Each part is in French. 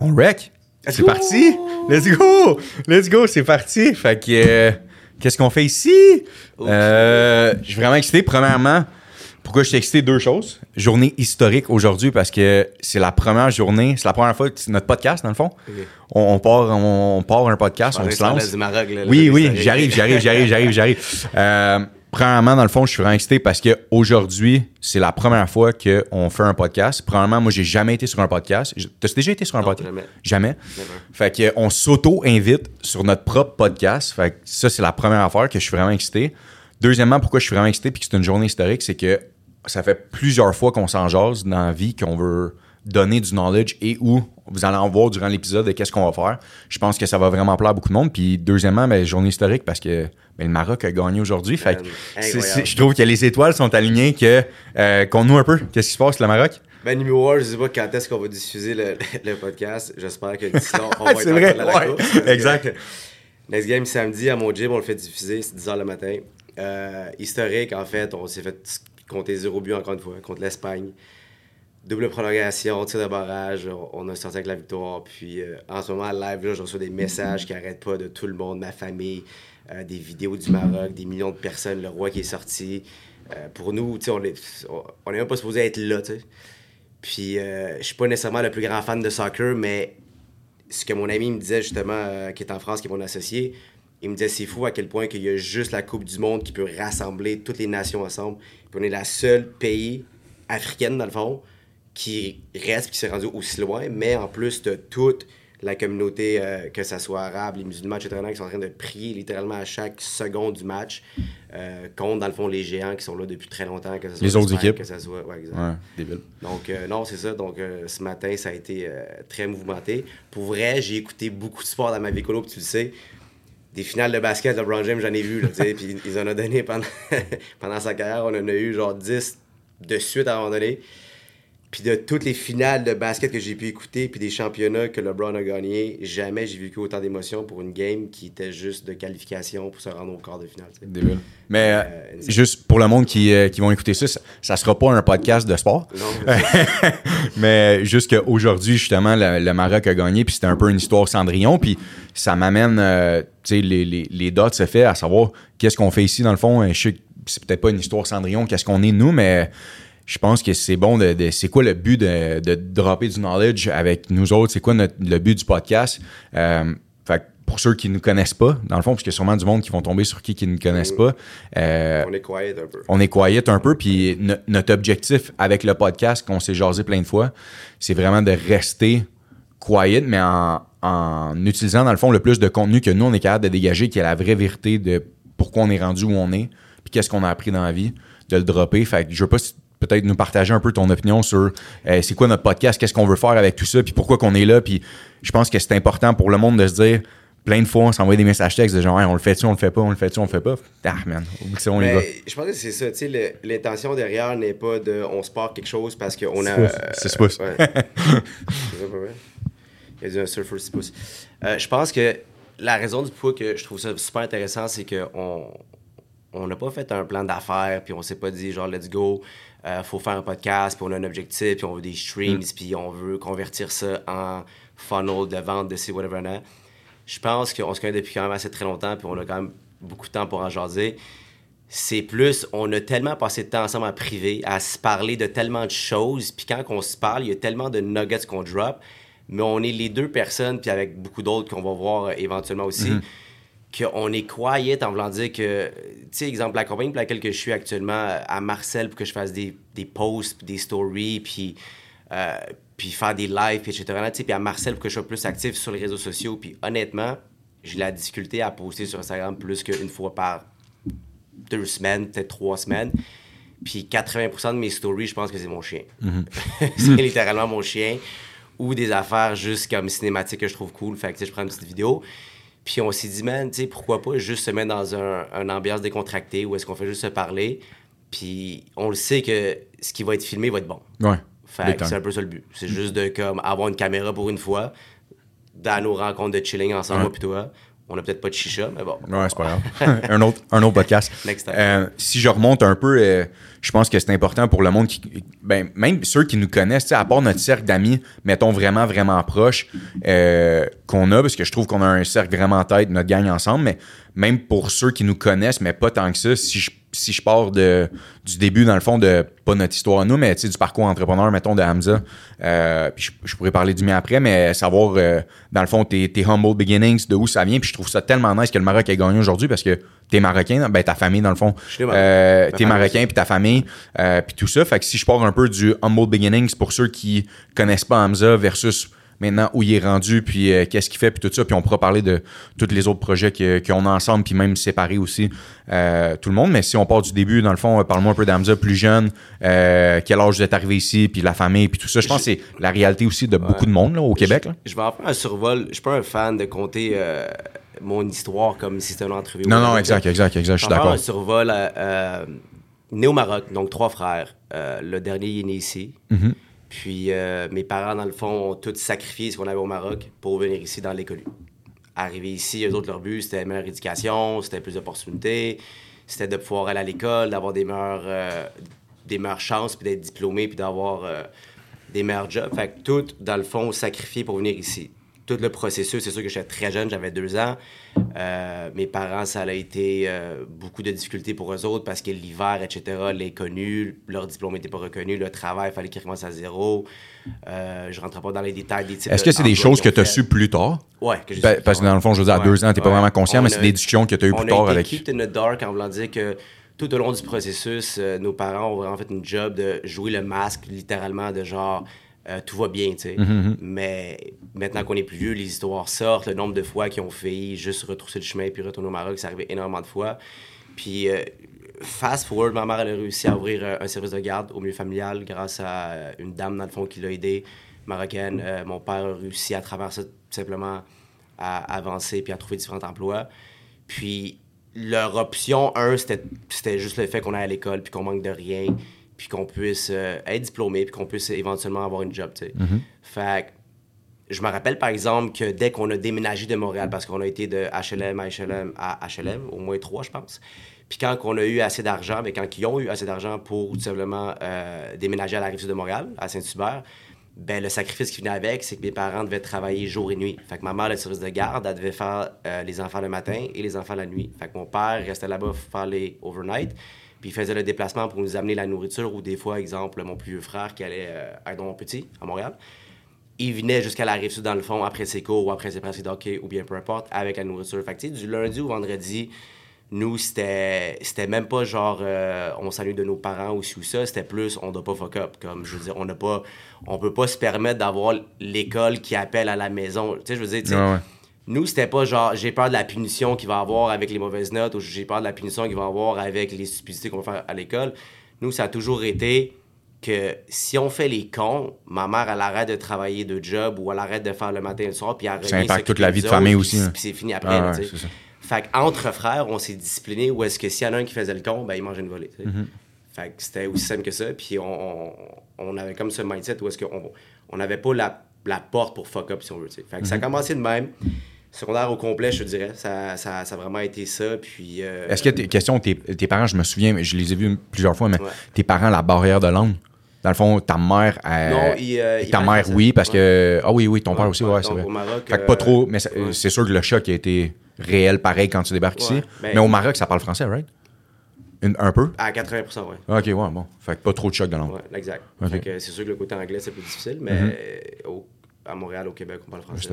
On wreck. C'est parti. Let's go. Let's go. C'est parti. Fait que, euh, qu'est-ce qu'on fait ici? Euh, je suis vraiment excité. Premièrement, pourquoi je suis excité? Deux choses. Journée historique aujourd'hui parce que c'est la première journée, c'est la première fois que c'est notre podcast, dans le fond. On, on part, on, part un podcast, on se lance. Du Maroc, là, Oui, oui, j'arrive, j'arrive, j'arrive, j'arrive, j'arrive. Euh, premièrement, dans le fond, je suis vraiment excité parce qu'aujourd'hui, c'est la première fois qu'on fait un podcast. Premièrement, moi, j'ai jamais été sur un podcast. T'as déjà été sur un Non, podcast? jamais. Jamais. Never. Fait que on s'auto-invite sur notre propre podcast. Fait que ça, c'est la première affaire que je suis vraiment excité. Deuxièmement, pourquoi je suis vraiment excité puis que c'est une journée historique, c'est que ça fait plusieurs fois qu'on s'en jase dans la vie, qu'on veut donner du knowledge et où vous allez en voir durant l'épisode de qu'est-ce qu'on va faire. Je pense que ça va vraiment plaire à beaucoup de monde. Puis deuxièmement, ben, journée historique parce que ben, le Maroc a gagné aujourd'hui. Fait que c'est- je trouve que les étoiles sont alignées, que euh, qu'on nous un peu. Qu'est-ce qui se passe, le Maroc? Ben, numéro 1, je sais pas quand est-ce qu'on va diffuser le, le podcast. J'espère que d'ici là, on va être vrai, encore dans la ouais. course, Exact. Next Game samedi à mon gym, on le fait diffuser, c'est 10h le matin. Euh, historique, en fait, on s'est fait compter zéro but encore une fois contre l'Espagne. Double prolongation, tir de barrage, on, a sorti avec la victoire. Puis euh, en ce moment, live, là, je reçois des messages qui n'arrêtent pas de tout le monde, ma famille, euh, des vidéos du Maroc, des millions de personnes, le roi qui est sorti. Euh, pour nous, on est, on, on est même pas supposé être là, tu sais. Puis je suis pas nécessairement le plus grand fan de soccer, mais ce que mon ami me disait justement, qui est en France, qui est mon associé, il me disait c'est fou à quel point qu'il y a juste la Coupe du Monde qui peut rassembler toutes les nations ensemble. Puis on est la seule pays africaine, dans le fond, qui reste, qui s'est rendu aussi loin, mais en plus de toute la communauté, euh, que ce soit arabe, les musulmans, etc., qui sont en train de prier littéralement à chaque seconde du match euh, contre, dans le fond, les géants qui sont là depuis très longtemps, que ce soit Les autres équipes. Que ce soit, ouais, exact. Ouais, débile. Donc, euh, non, c'est ça. Donc, ce matin, ça a été très mouvementé. Pour vrai, j'ai écouté beaucoup de sport dans ma vie colo, tu le sais. Des finales de basket, LeBron James, j'en ai vu. Puis ils en ont donné pendant, pendant sa carrière. On en a eu genre 10 de suite à un moment donné. Puis de toutes les finales de basket que j'ai pu écouter, puis des championnats que LeBron a gagné, jamais j'ai vécu autant d'émotions pour une game qui était juste de qualification pour se rendre au quart de finale. Débile. Mais euh, Euh, juste pour le monde qui, euh, qui vont écouter ça, ça, ça sera pas un podcast de sport. Non, mais juste qu'aujourd'hui, justement, le, le Maroc a gagné, puis c'était un peu une histoire Cendrillon, puis ça m'amène, euh, tu sais, les, les, les dots se fait à savoir qu'est-ce qu'on fait ici, dans le fond. Je sais que c'est peut-être pas une histoire Cendrillon, qu'est-ce qu'on est nous, mais je pense que c'est bon de, de- c'est quoi le but de, de dropper du knowledge avec nous autres, c'est quoi notre- le but du podcast? Euh, fait que pour ceux qui ne nous connaissent pas, dans le fond, parce qu'il y a sûrement du monde qui vont tomber sur qui qui ne nous connaissent pas, euh, on est quiet un peu. on est quiet un peu, puis no- notre objectif avec le podcast qu'on s'est jasé plein de fois, c'est vraiment de rester quiet, mais en, en utilisant dans le fond le plus de contenu que nous, on est capable de dégager, qui est la vraie vérité de pourquoi on est rendu où on est, puis qu'est-ce qu'on a appris dans la vie, de le dropper. Fait que je veux pas peut-être nous partager un peu ton opinion sur euh, c'est quoi notre podcast, qu'est-ce qu'on veut faire avec tout ça, puis pourquoi qu'on est là, puis je pense que c'est important pour le monde de se dire plein de fois, on s'envoie des messages textes de genre Hey, on le fait-tu, on le fait pas, on le fait-tu, on le fait pas. Ah man, ça, on y Mais va. je pense que c'est ça, tu sais, l'intention derrière n'est pas de on se part quelque chose parce qu'on a. pouces. C'est pouces. ouais. C'est ça, pas vrai? Il a dit un surfer 6 pouces. Euh, je pense que la raison du pourquoi que je trouve ça super intéressant, c'est qu'on on n'a pas fait un plan d'affaires, puis on s'est pas dit genre let's go, euh, faut faire un podcast, puis on a un objectif, puis on veut des streams, puis on veut convertir ça en funnel de vente de ces whatever. nan. Je pense qu'on se connaît depuis quand même assez très longtemps, puis on a quand même beaucoup de temps pour en jaser. C'est plus, on a tellement passé de temps ensemble en privé, à se parler de tellement de choses, puis quand on se parle, il y a tellement de nuggets qu'on drop, mais on est les deux personnes, puis avec beaucoup d'autres qu'on va voir euh, éventuellement aussi, qu'on est quiet en voulant dire que, tu sais, exemple, la compagnie pour laquelle que je suis actuellement euh, à Marcel pour que je fasse des, des posts, puis des stories, puis, euh, puis faire des lives, puis etc. Tu sais, Puis à Marcel pour que je sois plus actif sur les réseaux sociaux. Puis honnêtement, j'ai la difficulté à poster sur Instagram plus qu'une fois par deux semaines, peut-être trois semaines. Puis 80% de mes stories, je pense que c'est mon chien. c'est littéralement mon chien. Ou des affaires juste comme cinématiques que je trouve cool. Fait que tu sais, je prends une petite vidéo. Puis on s'est dit, man, tu sais, pourquoi pas juste se mettre dans un, un ambiance décontractée où est-ce qu'on fait juste se parler. Puis on le sait que ce qui va être filmé va être bon. Ouais. Fait que c'est un peu ça le but. C'est juste de comme avoir une caméra pour une fois, dans nos rencontres de chilling ensemble, moi puis toi, On n'a peut-être pas de chicha, mais bon. Ouais, c'est pas grave. un, autre, un autre podcast. Next time. Euh, si je remonte un peu, euh, je pense que c'est important pour le monde qui. Ben, même ceux qui nous connaissent, à part notre cercle d'amis, mettons vraiment, vraiment proche, euh, qu'on a, parce que je trouve qu'on a un cercle vraiment tête, notre gang ensemble, mais même pour ceux qui nous connaissent, mais pas tant que ça, si je, si je pars de, du début, dans le fond, de pas notre histoire nous, mais du parcours entrepreneur, mettons, de Hamza, euh, puis je, je pourrais parler du mien après, mais savoir, euh, dans le fond, tes, tes humble beginnings, de où ça vient, puis je trouve ça tellement nice que le Maroc ait gagné aujourd'hui parce que t'es marocain, ben ta famille, dans le fond, Je euh, t'es marocain, puis ta famille, euh, puis tout ça. Fait que si je pars un peu du humble beginnings pour ceux qui connaissent pas Hamza versus maintenant où il est rendu, puis euh, qu'est-ce qu'il fait, puis tout ça, puis on pourra parler de tous les autres projets qu'on a ensemble, puis même séparés aussi, euh, tout le monde. Mais si on part du début, dans le fond, parle-moi un peu d'Hamza, plus jeune, euh, quel âge vous êtes arrivé ici, puis la famille, puis tout ça. Je pense que c'est la réalité aussi de beaucoup de monde là, au Québec. Là. Je vais en faire un survol. Je suis pas un fan de compter mon histoire comme si c'était une entrevue. Non, non, exact, exact, exact, je suis d'accord. un survol. euh, euh, né au Maroc, donc trois frères. Euh, le dernier est né ici. Mhm. Puis euh, mes parents, dans le fond, ont tous sacrifié ce qu'on avait au Maroc pour venir ici dans l'école. Arriver ici, eux autres, leur but, c'était une meilleure éducation, c'était plus d'opportunités, c'était de pouvoir aller à l'école, d'avoir des meilleures, des meilleures chances, puis d'être diplômé, puis d'avoir des meilleurs jobs. Fait que tout, dans le fond, sacrifié pour venir ici. Tout le processus, c'est sûr que j'étais très jeune, j'avais deux ans. Euh, mes parents, ça a été euh, beaucoup de difficultés pour eux autres parce que l'hiver, etc., l'inconnu, leur diplôme n'était pas reconnu, le travail, il fallait qu'ils recommencent à zéro. Euh, je ne rentre pas dans les détails des types Est-ce que c'est des choses que tu as su plus tard? Que j'ai Pa- Parce que dans le fond, je veux dire, à Ouais, deux ans, t'es pas ouais. vraiment conscient, On mais c'est des discussions que tu as eues plus tard été avec. kept in the dark en voulant dire que tout au long du processus, euh, nos parents ont vraiment fait une job de jouer le masque, littéralement, de genre euh, tout va bien, tu sais. Mm-hmm, Mais maintenant qu'on est plus vieux, les histoires sortent, le nombre de fois qu'ils ont failli juste retrousser le chemin puis retourner au Maroc, ça arrivait énormément de fois. Puis, euh, fast forward, ma mère, elle a réussi à ouvrir euh, un service de garde au milieu familial grâce à une dame, dans le fond, qui l'a aidé, marocaine. Mon père a réussi à travers ça, tout simplement, à avancer puis à trouver différents emplois. Puis, leur option, un, c'était juste le fait qu'on aille à l'école puis qu'on manque de rien puis qu'on puisse euh, être diplômé puis qu'on puisse éventuellement avoir une job, tu sais. Fait que je me rappelle, par exemple, que dès qu'on a déménagé de Montréal, parce qu'on a été de HLM à HLM à HLM, au moins trois, je pense. Puis quand on a eu assez d'argent, mais quand ils ont eu assez d'argent pour tout simplement euh, déménager à la rive sud de Montréal, à Saint-Hubert, ben, le sacrifice qui venait avec, c'est que mes parents devaient travailler jour et nuit. Fait que ma mère, le service de garde, elle devait faire euh, les enfants le matin et les enfants la nuit. Fait que mon père restait là-bas faire les overnight, puis il faisait le déplacement pour nous amener la nourriture, ou des fois, exemple, mon plus vieux frère qui allait euh, à Don Petit, à Montréal, il venait jusqu'à la rive sud dans le fond après ses cours ou après ses pratiques de hockey ou bien peu importe avec la nourriture. Fait du lundi au vendredi, nous, c'était c'était même pas genre euh, on s'ennuie de nos parents ou ou ça, c'était plus on doit pas fuck up. Comme je veux dire, on n'a pas on peut pas se permettre d'avoir l'école qui appelle à la maison. Tu sais, je veux dire, nous, c'était pas genre j'ai peur de la punition qu'il va avoir avec les mauvaises notes ou j'ai peur de la punition qu'il va avoir avec les stupidités qu'on va faire à l'école. Nous, ça a toujours été que si on fait les cons, ma mère, elle arrête de travailler de job ou elle arrête de faire le matin et le soir, puis elle Ça impacte toute la vie de famille aussi, puis- hein. C'est fini après. Ah ouais, tu sais. c'est ça. Fait qu'entre frères, on s'est discipliné où est-ce que s'il y en a un qui faisait le con, ben il mangeait une volée. tu sais. Mm-hmm. Fait que c'était aussi simple que ça. Puis on, on, on avait comme ce mindset où est-ce qu'on on n'avait pas la, la porte pour fuck up, si on veut. tu sais. Fait que ça a Mm-hmm. commencé de même. Secondaire au complet, je te dirais. Ça, ça, ça a vraiment été ça. Puis. euh, Est-ce que, tes, question, tes, tes parents, je me souviens, mais je les ai vus plusieurs fois, mais Ouais. tes parents, la barrière de langue, dans le fond, ta mère. elle- Non, il, euh, ta mère, oui, parce que. Ah oui, oui, ton Ouais, père aussi, ouais, c'est vrai. au Maroc, fait que pas euh, trop, mais ouais. c'est sûr que le choc a été réel pareil quand tu débarques ici. Ben- mais au Maroc, ça parle français, right? Une- un peu? À 80 ouais. Ok, ouais, bon. Fait que pas trop de choc de langue. Exact. Mm-hmm. Fait que c'est sûr que le côté anglais, c'est plus difficile, mais au- à Montréal, au Québec, on parle français.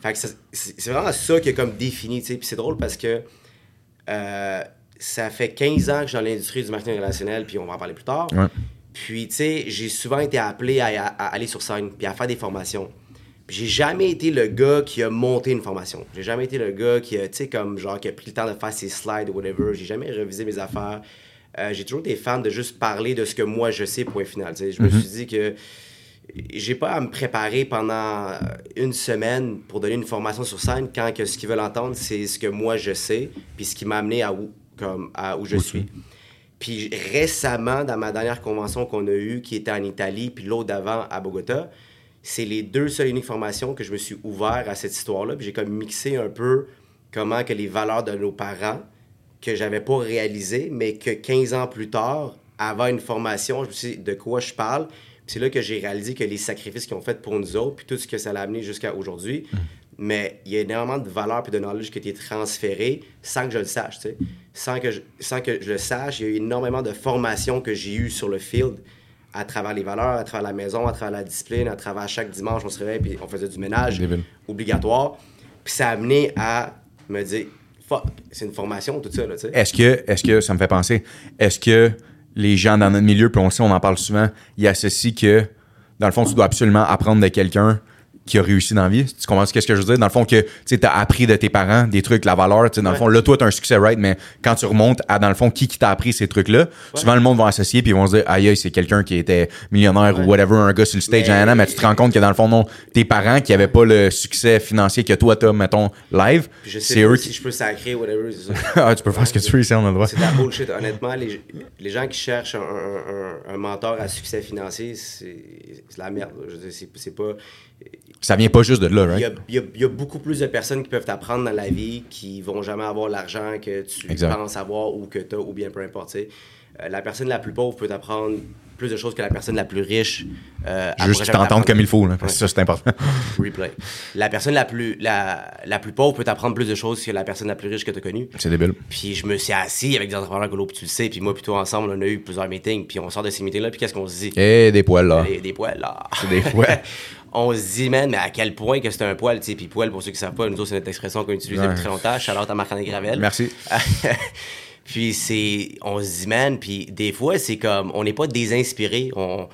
Fait que c'est vraiment ça qui est comme défini, tu sais. Puis c'est drôle parce que euh, ça fait 15 ans que je suis dans l'industrie du marketing relationnel, puis on va en parler plus tard. Ouais. Puis, tu sais, j'ai souvent été appelé à, à- à aller sur scène, puis à faire des formations. Puis j'ai jamais été le gars qui a monté une formation. J'ai jamais été le gars qui a, tu sais, comme genre, qui a pris le temps de faire ses slides ou whatever. J'ai jamais révisé mes affaires. Euh, j'ai toujours été fan de juste parler de ce que moi je sais, point final. tu sais. Je me suis dit que j'ai pas à me préparer pendant une semaine pour donner une formation sur scène quand que ce qu'ils veulent entendre, c'est ce que moi je sais, puis ce qui m'a amené à où, comme, à où je suis. Puis récemment, dans ma dernière convention qu'on a eue, qui était en Italie, puis l'autre d'avant à Bogota, c'est les deux seules uniques formations que je me suis ouvert à cette histoire-là. Puis j'ai comme mixé un peu comment que les valeurs de nos parents, que j'avais pas réalisé, mais que 15 ans plus tard, avant une formation, je me suis dit de quoi je parle? C'est là que j'ai réalisé que les sacrifices qu'ils ont fait pour nous autres, puis tout ce que ça l'a amené jusqu'à aujourd'hui, mais il y a énormément de valeurs puis de knowledge qui a été transféré sans que je le sache, tu sais. Sans que je, sans que je le sache, il y a eu énormément de formations que j'ai eues sur le field à travers les valeurs, à travers la maison, à travers la discipline, à travers chaque dimanche, on se réveille puis on faisait du ménage obligatoire. Puis ça a amené à me dire, fuck, c'est une formation, tout ça, là, tu sais. Est-ce que, est-ce que, ça me fait penser, est-ce que les gens dans notre milieu, puis on sait, on en parle souvent, ils associent que, dans le fond, tu dois absolument apprendre de quelqu'un qui a réussi dans la vie. Tu comprends ce que je veux dire? Dans le fond, que tu as appris de tes parents des trucs, la valeur. tu sais, Dans le fond, là, toi, tu as un succès, right? Mais quand tu remontes à, dans le fond, qui, qui t'a appris ces trucs-là, souvent, le monde va associer puis ils vont se dire, aïe, c'est quelqu'un qui était millionnaire ou whatever, un gars sur le stage, Mais- mais... mais tu te rends compte que dans le fond, non, tes parents qui avaient pas le succès financier que toi, t'as, mettons, live, Puis je sais c'est eux si qui. je peux sacrer, whatever. ah, tu peux faire ce que tu veux ici, on a le droit. C'est de la bullshit. Honnêtement, les, les gens qui cherchent un, un- un- un mentor à succès financier, c'est la merde. Je c'est pas. Ça vient pas juste de là, right? a, il y a- il y a beaucoup plus de personnes qui peuvent t'apprendre dans la vie qui vont jamais avoir l'argent que tu Exact. penses avoir ou que tu as, ou bien peu importe. Euh, la personne la plus pauvre peut t'apprendre plus de choses que la personne la plus riche. Euh, Juste qu'ils t'entendent comme il faut, là, parce que Ouais. ça, c'est important. Replay. La personne la plus, la, la plus pauvre peut t'apprendre plus de choses que la personne la plus riche que tu as connue. c'est débile. Puis je me suis assis avec des entrepreneurs gaulois, puis tu le sais, puis moi, plutôt ensemble, on a eu plusieurs meetings, puis on sort de ces meetings-là, puis qu'est-ce qu'on se dit? Et des poils, là. Des, des poils, là. Des poils. on se dit, man, mais à quel point que c'est un poil, tu sais, puis poil, pour ceux qui savent pas, nous autres, c'est notre expression qu'on utilise Ouais. depuis très longtemps. Charlotte à Marc-André Gravel. Merci. puis c'est, on se dit, man, puis des fois, c'est comme, on n'est pas désinspiré. On,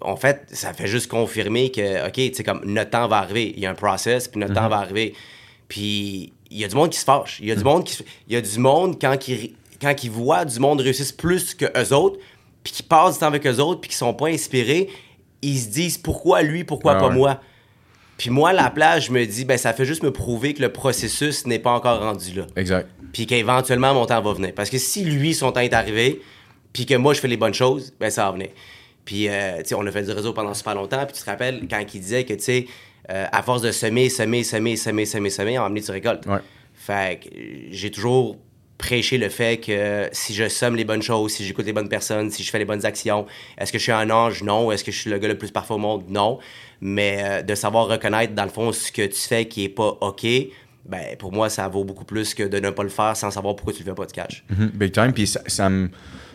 en fait, ça fait juste confirmer que, OK, tu sais, comme notre temps va arriver. Il y a un process, puis notre Mm-hmm. temps va arriver. Puis il y a du monde qui se fâche. Il y a du monde qui Il y a du monde, quand ils, quand voient du monde réussir plus que eux autres, puis qui passent du temps avec eux autres, puis qui sont pas inspirés, ils se disent pourquoi lui, pourquoi Ah pas ouais. moi? Puis moi, à la place, je me dis, ben ça fait juste me prouver que le processus n'est pas encore rendu là Exact. puis qu'éventuellement mon temps va venir. Parce que si lui, son temps est arrivé, puis que moi, je fais les bonnes choses, ben ça va venir. Puis, euh, tu sais, on a fait du réseau pendant super longtemps, puis tu te rappelles quand il disait que, tu sais, euh, à force de semer, semer, semer, semer, semer, semer, à un moment donné, tu récoltes. Ouais. Fait que j'ai toujours prêché le fait que si je somme les bonnes choses, si j'écoute les bonnes personnes, si je fais les bonnes actions, est-ce que je suis un ange? Non. Est-ce que je suis le gars le plus parfait au monde? Non. Mais euh, de savoir reconnaître, dans le fond, ce que tu fais qui est pas OK, ben pour moi, ça vaut beaucoup plus que de ne pas le faire sans savoir pourquoi tu le fais pas de cash. Mhm, Big time. Puis ça, me,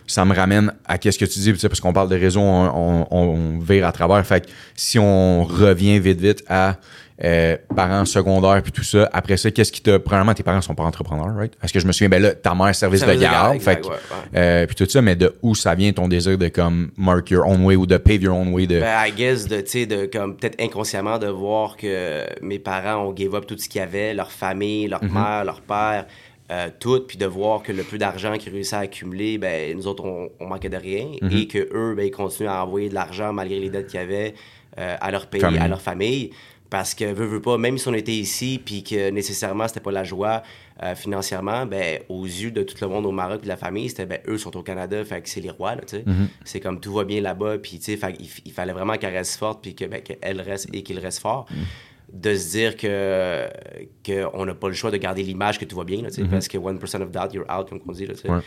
ça me ramène à qu'est-ce que tu dis, parce qu'on parle de réseau, on, on- on vire à travers. Fait que si on revient vite, vite à euh, parents secondaires puis tout ça, après ça, qu'est-ce qui t'a. Premièrement, tes parents sont pas entrepreneurs, right? Est-ce que je me souviens, ben là, ta mère, service, Service de de garde. fait exact, que, ouais, euh, puis tout ça, mais de où ça vient ton désir de comme mark your own way ou de pave your own way de. Ben, I guess, de, tu sais, de, comme, peut-être inconsciemment, de voir que mes parents ont give up tout ce qu'il y avait, leur famille, leur mère, leur père, euh, tout, puis de voir que le peu d'argent qu'ils réussissaient à accumuler, ben, nous autres, on, on manquait de rien, et que eux, ben, ils continuent à envoyer de l'argent malgré les dettes qu'il y avait euh, à leur pays, Famille. à leur famille. Parce que, veut, veut pas, même si on était ici, puis que nécessairement, c'était pas la joie euh, financièrement, ben, aux yeux de tout le monde au Maroc, puis de la famille, c'était, ben, eux sont au Canada, fait que c'est les rois, là, tu sais. C'est comme tout va bien là-bas, puis, tu sais, il fallait vraiment qu'elle reste forte, puis que, ben, qu'elle reste et qu'il reste fort. De se dire que qu'on n'a pas le choix de garder l'image que tout va bien, là, sais, parce que 1% of doubt, you're out, comme on dit, là, tu sais. Ouais.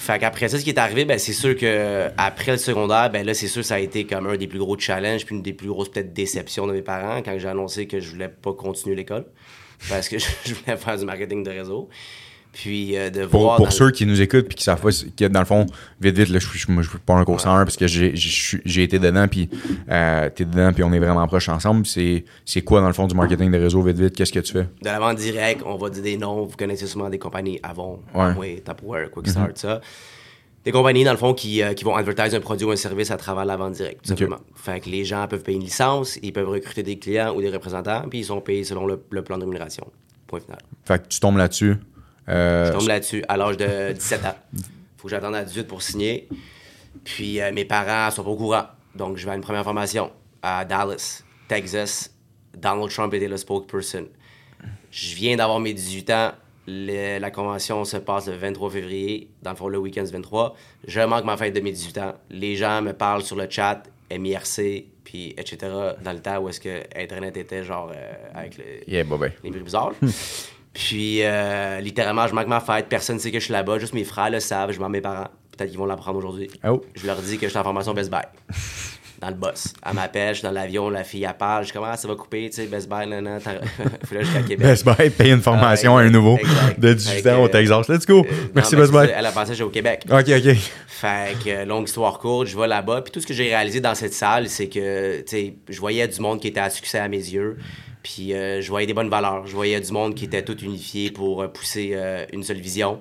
Fait qu'après ça, ce qui est arrivé, ben, c'est sûr que après le secondaire, ben là, c'est sûr ça a été comme un des plus gros challenges, puis une des plus grosses peut-être déceptions de mes parents quand j'ai annoncé que je voulais pas continuer l'école. Parce que je voulais faire du marketing de réseau. Puis euh, de Pour, voir. pour dans- ceux qui nous écoutent puis qui savent pas, que dans le fond, vite, vite, là, je suis je suis pas un cours 101 parce que j'ai- été dedans puis euh, t'es dedans puis on est vraiment proches ensemble. C'est quoi dans le fond du marketing de réseau, vite, vite, qu'est-ce que tu fais? de la vente directe, on va dire des noms. Vous connaissez sûrement des compagnies Avon, Ouais. Amway, Tupperware, Quickstart, ça. Des compagnies, dans le fond, qui, euh, qui vont advertiser un produit ou un service à travers la vente directe, tout simplement. Fait que les gens peuvent payer une licence, ils peuvent recruter des clients ou des représentants, puis ils sont payés selon le, le plan de rémunération. Point final. Fait que tu tombes là-dessus. Euh, Je tombe là-dessus à l'âge de 17 ans. Faut que j'attende à 18 pour signer. Puis euh, mes parents sont pas au courant. Donc je vais à une première formation à Dallas, Texas. Donald Trump était le spokesperson. Je viens d'avoir mes 18 ans. Le- la convention se passe le 23 février. Dans le fond, le week-end du 23. Je manque ma fête de mes 18 ans. Les gens me parlent sur le chat, MIRC, puis etc. dans le temps où est-ce que Internet était genre euh, avec le, Yeah, bah les bruits bizarres. puis euh, littéralement, je manque ma fête, personne ne sait que je suis là-bas, juste mes frères le savent, je m'en mes parents. Peut-être qu'ils vont l'apprendre aujourd'hui. Oh. Je leur dis que je suis en formation Best Buy. Dans le boss. Elle m'appelle, je suis dans l'avion, la fille elle parle, je commence, ça va couper, tu sais, Best Buy, t'as- faut là jusqu'à Québec. Best Buy paye une formation à un nouveau exact. de 18 Fait ans au Texas. Let's go. Euh, Merci non, Best Buy. Elle a pensé que j'étais au Québec. Ok, ok. Fait que, euh, longue histoire courte, je vais là-bas. Puis tout ce que j'ai réalisé dans cette salle, c'est que, tu sais, je voyais du monde qui était à succès à mes yeux. Puis euh, je voyais des bonnes valeurs. Je voyais du monde qui était tout unifié pour euh, pousser euh, une seule vision.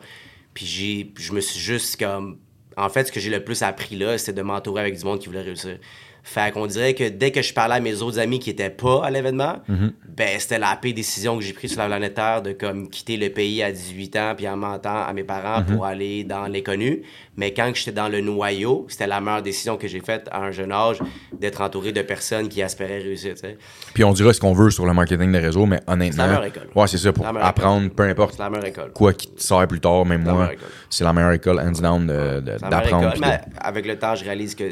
Puis j'ai, je me suis juste comme. En fait, ce que j'ai le plus appris là, c'est de m'entourer avec du monde qui voulait réussir. Fait qu'on dirait que dès que je parlais à mes autres amis qui étaient pas à l'événement, ben c'était la pire décision que j'ai prise sur la planète Terre de comme quitter le pays à 18 ans puis en mentant à mes parents pour aller dans l'inconnu. Mais quand j'étais dans le noyau, c'était la meilleure décision que j'ai faite à un jeune âge d'être entouré de personnes qui espéraient réussir. Puis on dira ce qu'on veut sur le marketing de réseau, mais honnêtement. C'est la meilleure école. Ouais, c'est ça, pour apprendre, école. peu importe C'est la meilleure école. quoi qui te sert plus tard, même moi, c'est la meilleure école, hands down, de- de- C'est la meilleure d'apprendre. de- avec le temps, je réalise que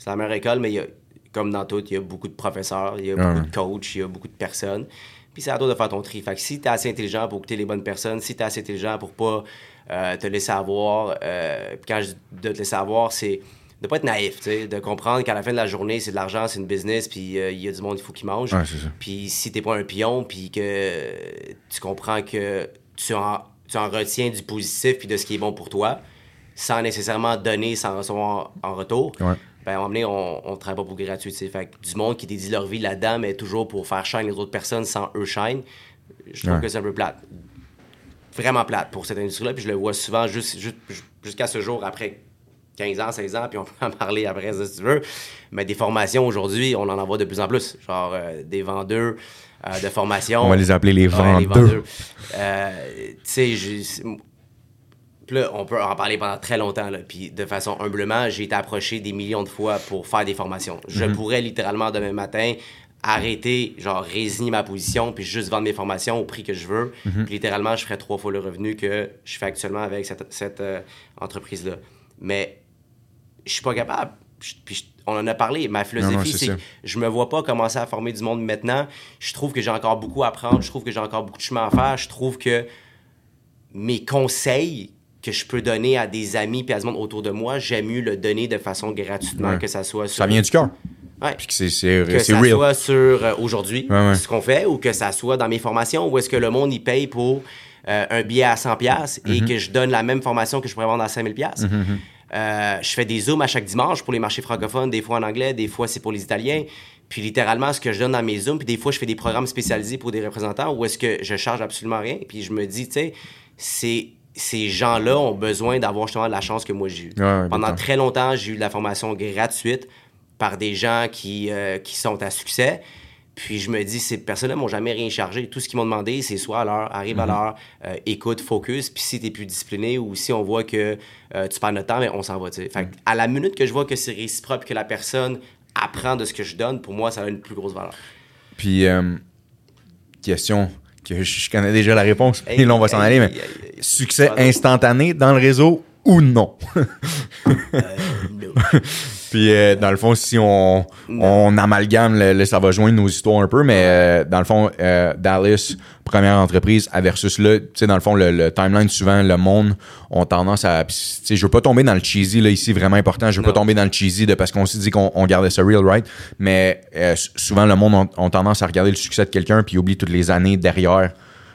c'est la meilleure école, mais il y a, comme dans tout, il y a beaucoup de professeurs, il y a Ouais. beaucoup de coachs, il y a beaucoup de personnes. Puis c'est à toi de faire ton tri. Fait que si t'es assez intelligent pour écouter les bonnes personnes, si t'es assez intelligent pour pas euh, te laisser avoir, euh, puis quand je dis de te laisser avoir, c'est de pas être naïf, tu sais, de comprendre qu'à la fin de la journée, c'est de l'argent, c'est une business, puis euh, il y a du monde, il faut qu'il mange. Ouais. Puis si t'es pas un pion, puis que tu comprends que tu en, tu en retiens du positif puis de ce qui est bon pour toi, sans nécessairement donner, sans recevoir en, en retour, Ouais. Ben, à un moment donné, on, on travaille pas pour gratuit. Fait que du monde qui dédie leur vie là-dedans, mais toujours pour faire shine les autres personnes sans eux shine, je trouve Ouais. que c'est un peu plate. Vraiment plate pour cette industrie-là. Puis je le vois souvent juste, juste- jusqu'à ce jour, après 15 ans, 16 ans, puis on peut en parler après si tu veux. Mais des formations aujourd'hui, on en envoie de plus en plus. Genre euh, des vendeurs euh, de formation. On va les appeler les Ouais, vendeurs. Euh, tu sais, puis là, on peut en parler pendant très longtemps. Là. Puis de façon humblement, j'ai été approché des millions de fois pour faire des formations. Je Mhm. pourrais littéralement demain matin arrêter, genre résigner ma position, puis juste vendre mes formations au prix que je veux. Mhm. Puis littéralement, je ferais trois fois le revenu que je fais actuellement avec cette, cette, euh, entreprise-là. Mais je suis pas capable. Je- Puis je- on en a parlé. Ma philosophie, c'est que je me vois pas commencer à former du monde maintenant. Je trouve que j'ai encore beaucoup à apprendre. Je trouve que j'ai encore beaucoup de chemin à faire. Je trouve que mes conseils que je peux donner à des amis et à du monde autour de moi, j'aime mieux le donner de façon gratuitement Ouais. que ça soit sur... Ça vient du cœur. Ouais. Puis que c'est Que ça real. soit sur euh, aujourd'hui, Ouais, ce qu'on fait, ou que ça soit dans mes formations, où est-ce que le monde y paye pour euh, un billet à 100$ piastres Mm-hmm. et que je donne la même formation que je pourrais vendre à 5000$. piastres. Euh, je fais des zooms à chaque dimanche pour les marchés francophones, des fois en anglais, des fois c'est pour les Italiens. Puis littéralement, ce que je donne dans mes zooms, puis des fois je fais des programmes spécialisés pour des représentants où est-ce que je charge absolument rien. Puis je me dis, tu sais, c'est ces gens-là ont besoin d'avoir justement la chance que moi j'ai eue. Ouais, Pendant très longtemps, j'ai eu de la formation gratuite par des gens qui, euh, qui sont à succès. Puis je me dis, ces personnes-là m'ont jamais rien chargé. Tout ce qu'ils m'ont demandé, c'est soit à l'heure, arrive Mhm. à l'heure, euh, écoute, focus. Puis si tu es plus discipliné ou si on voit que euh, tu perds notre temps, ben, on s'en va. Fait que à la minute que je vois que c'est réciproque, que la personne apprend de ce que je donne, pour moi, ça a une plus grosse valeur. Puis, question que je connais déjà la réponse. Et là, on va s'en aller, mais succès instantané dans le réseau ou non? Euh. Puis, euh, dans le fond, si on, on amalgame, le- le- ça va joindre nos histoires un peu, mais euh, dans le fond, euh, Dallas, première entreprise, à versus là, tu sais, dans le fond, le, le timeline, souvent, le monde ont tendance à. Tu sais, je veux pas tomber dans le cheesy, là, ici, vraiment important. Je veux Non. pas tomber dans le cheesy de, parce qu'on s'est dit qu'on on gardait ça real, right? Mais euh, souvent, le monde ont, ont tendance à regarder le succès de quelqu'un, puis oublie toutes les années derrière.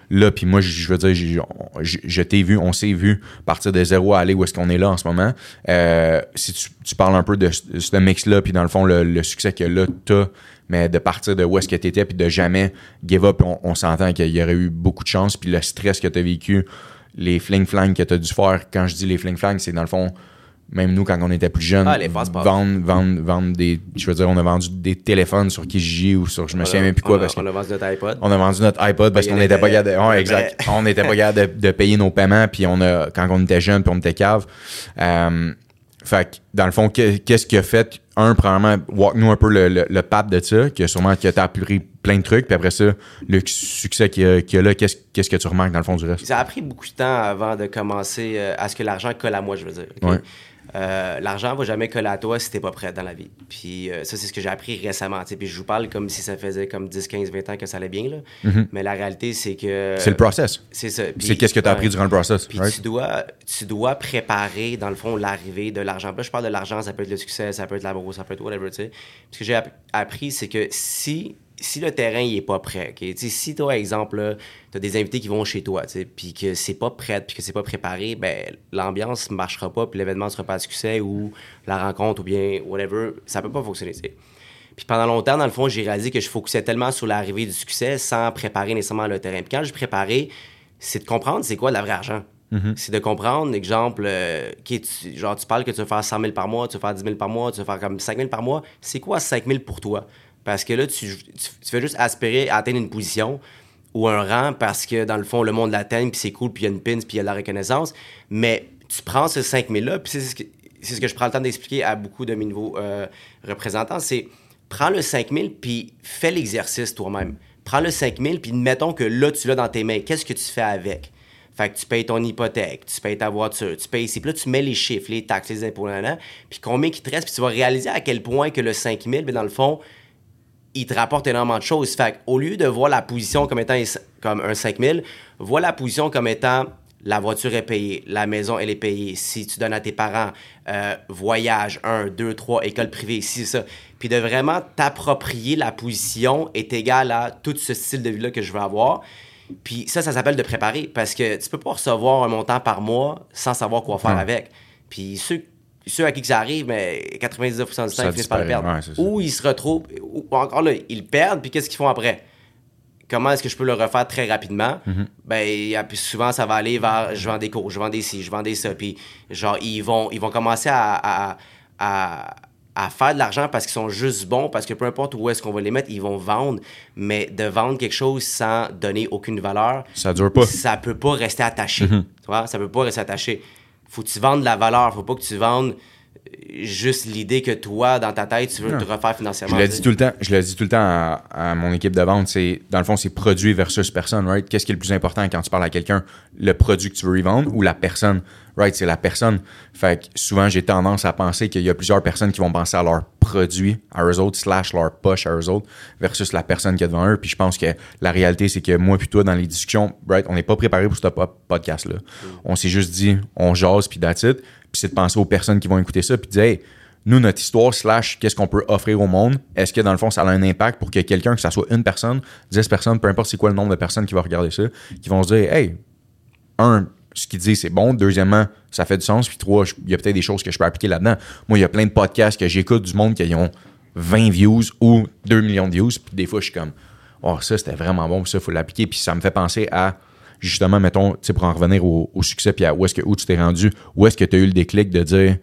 Là, puis moi, je veux dire, je, t'ai vu, on s'est vu partir de zéro à aller où est-ce qu'on est là en ce moment. Euh, si tu, parles un peu de, ce- mix-là, puis dans le fond, le, succès que là, t'as, mais de partir de où est-ce que t'étais, puis de jamais give up, on, on s'entend qu'il y aurait eu beaucoup de chance, puis le stress que t'as vécu, les fling-flang que t'as dû faire, quand je dis les fling-flang, c'est dans le fond, même nous, quand on était plus jeunes, Ah, vendre, vendre, vendre des, je veux dire, on a vendu des téléphones sur Kijiji ou sur, je me souviens même plus quoi, on, a- parce on a vendu notre iPod. on a vendu notre iPod parce qu'on n'était pas capable de, exact. on n'était pas capable de, de payer nos paiements puis on a quand on était jeune puis on était cave. Euh, fait que, dans le fond, que- qu'est-ce qui a fait un premièrement walk-nous un peu le, le, le path de ça, que sûrement que t'as appris plein de trucs, puis après ça, le succès qu'il y a, qu'il y a là, qu'est-ce que tu remarques dans le fond du reste? Ça a pris beaucoup de temps avant de commencer euh, à ce que l'argent colle à moi, je veux dire. Ouais. Euh, l'argent va jamais coller à toi si t'es pas prêt dans la vie. Puis euh, ça, c'est ce que j'ai appris récemment. tu sais. Puis je vous parle comme si ça faisait comme 10, 15, 20 ans que ça allait bien. Là. Mais la réalité, c'est que... C'est le process. C'est ça. C'est qu'est-ce que tu as appris durant le process. Puis right? tu, dois, tu dois préparer, dans le fond, l'arrivée de l'argent. Là, je parle de l'argent, ça peut être le succès, ça peut être l'amour, ça peut être whatever, tu sais. Puis Ce que j'ai app- appris, c'est que si, si le terrain, il est pas prêt, OK? Tu sais, si toi, exemple, tu as des invités qui vont chez toi, puis que c'est pas prêt, puis que c'est pas préparé, ben l'ambiance marchera pas, puis l'événement sera pas un succès, ou la rencontre, ou bien whatever, ça peut pas fonctionner. Puis pendant longtemps, dans le fond, j'ai réalisé que je focusais tellement sur l'arrivée du succès sans préparer nécessairement le terrain. Puis quand je préparais, c'est de comprendre c'est quoi de la vraie argent. C'est de comprendre, exemple, euh, tu- genre tu parles que tu vas faire 100 000 par mois, tu vas faire 10 000 par mois, tu vas faire comme 5 000 par mois. C'est quoi 5 000 pour toi? Parce que là, tu, tu, juste aspirer à atteindre une position ou un rang parce que dans le fond, le monde l'atteigne, puis c'est cool, puis il y a une pin, puis il y a de la reconnaissance. Mais tu prends ce 5 000-là, puis c'est ce, que, ce que je prends le temps d'expliquer à beaucoup de mes nouveaux euh, représentants, c'est prends le 5 000, puis fais l'exercice toi-même. Prends le 5 000, puis mettons que là, tu l'as dans tes mains. Qu'est-ce que tu fais avec? Fait que tu payes ton hypothèque, tu payes ta voiture, tu payes ici. Puis là, tu mets les chiffres, les taxes, les impôts, puis combien qui te reste, puis tu vas réaliser à quel point que le 5 000, ben, dans le fond, il te rapporte énormément de choses. Fait au lieu de voir la position comme étant comme un 5000, vois la position comme étant la voiture est payée, la maison elle est payée, si tu donnes à tes parents, euh, voyage, 1, 2, 3, école privée, si c'est ça. Puis de vraiment t'approprier la position est égal à tout ce style de vie-là que je veux avoir. Puis ça, ça s'appelle de préparer parce que tu peux pas recevoir un montant par mois sans savoir quoi faire avec. Puis ceux, ceux à qui que ça arrive, mais 99% du temps, Ça ils finissent par le perdre. ouais, ou ils se retrouvent, ou encore là, ils le perdent, puis qu'est-ce qu'ils font après? Comment est-ce que je peux le refaire très rapidement? Mm-hmm. Ben, puis souvent, ça va aller vers je vends des cours, je vends des ci, je vends des ça. Puis, genre, ils vont, ils vont commencer à, à, à, à faire de l'argent parce qu'ils sont juste bons, parce que peu importe où est-ce qu'on va les mettre, ils vont vendre. Mais de vendre quelque chose sans donner aucune valeur, Ça dure pas. ça peut pas rester attaché. Mm-hmm. Tu vois, ça peut pas rester attaché. Faut que tu vendes de la valeur. Faut pas que tu vendes juste l'idée que toi, dans ta tête, tu veux te refaire Je financièrement. le dis tout le temps, je le dis tout le temps à, à mon équipe de vente, c'est dans le fond c'est produit versus personne, right? Qu'est-ce qui est le plus important quand tu parles à quelqu'un, le produit que tu veux lui vendre ou la personne, right? C'est la personne. Fait que souvent j'ai tendance à penser qu'il y a plusieurs personnes qui vont penser à leur produit, à eux autres slash leur poche à eux autres versus la personne qui est devant eux. Puis je pense que la réalité c'est que moi puis toi dans les discussions, right? On n'est pas préparé pour ce podcast là. On s'est juste dit, on jase puis that's it. Puis c'est de penser aux personnes qui vont écouter ça puis de dire, hey, nous, notre histoire, slash, qu'est-ce qu'on peut offrir au monde, est-ce que dans le fond, ça a un impact pour que quelqu'un, que ça soit une personne, dix personnes, peu importe c'est quoi le nombre de personnes qui vont regarder ça, qui vont se dire, hey, un, ce qu'il dit, c'est bon. Deuxièmement, ça fait du sens. Puis trois, il y a peut-être des choses que je peux appliquer là-dedans. Moi, il y a plein de podcasts que j'écoute du monde qui ont 20 views ou 2 millions de views. Puis des fois, je suis comme, oh, ça, c'était vraiment bon. Ça, il faut l'appliquer. Puis ça me fait penser à, justement, mettons, tu sais, pour en revenir au, au succès, puis à où est-ce que où tu t'es rendu, où est-ce que tu as eu le déclic de dire,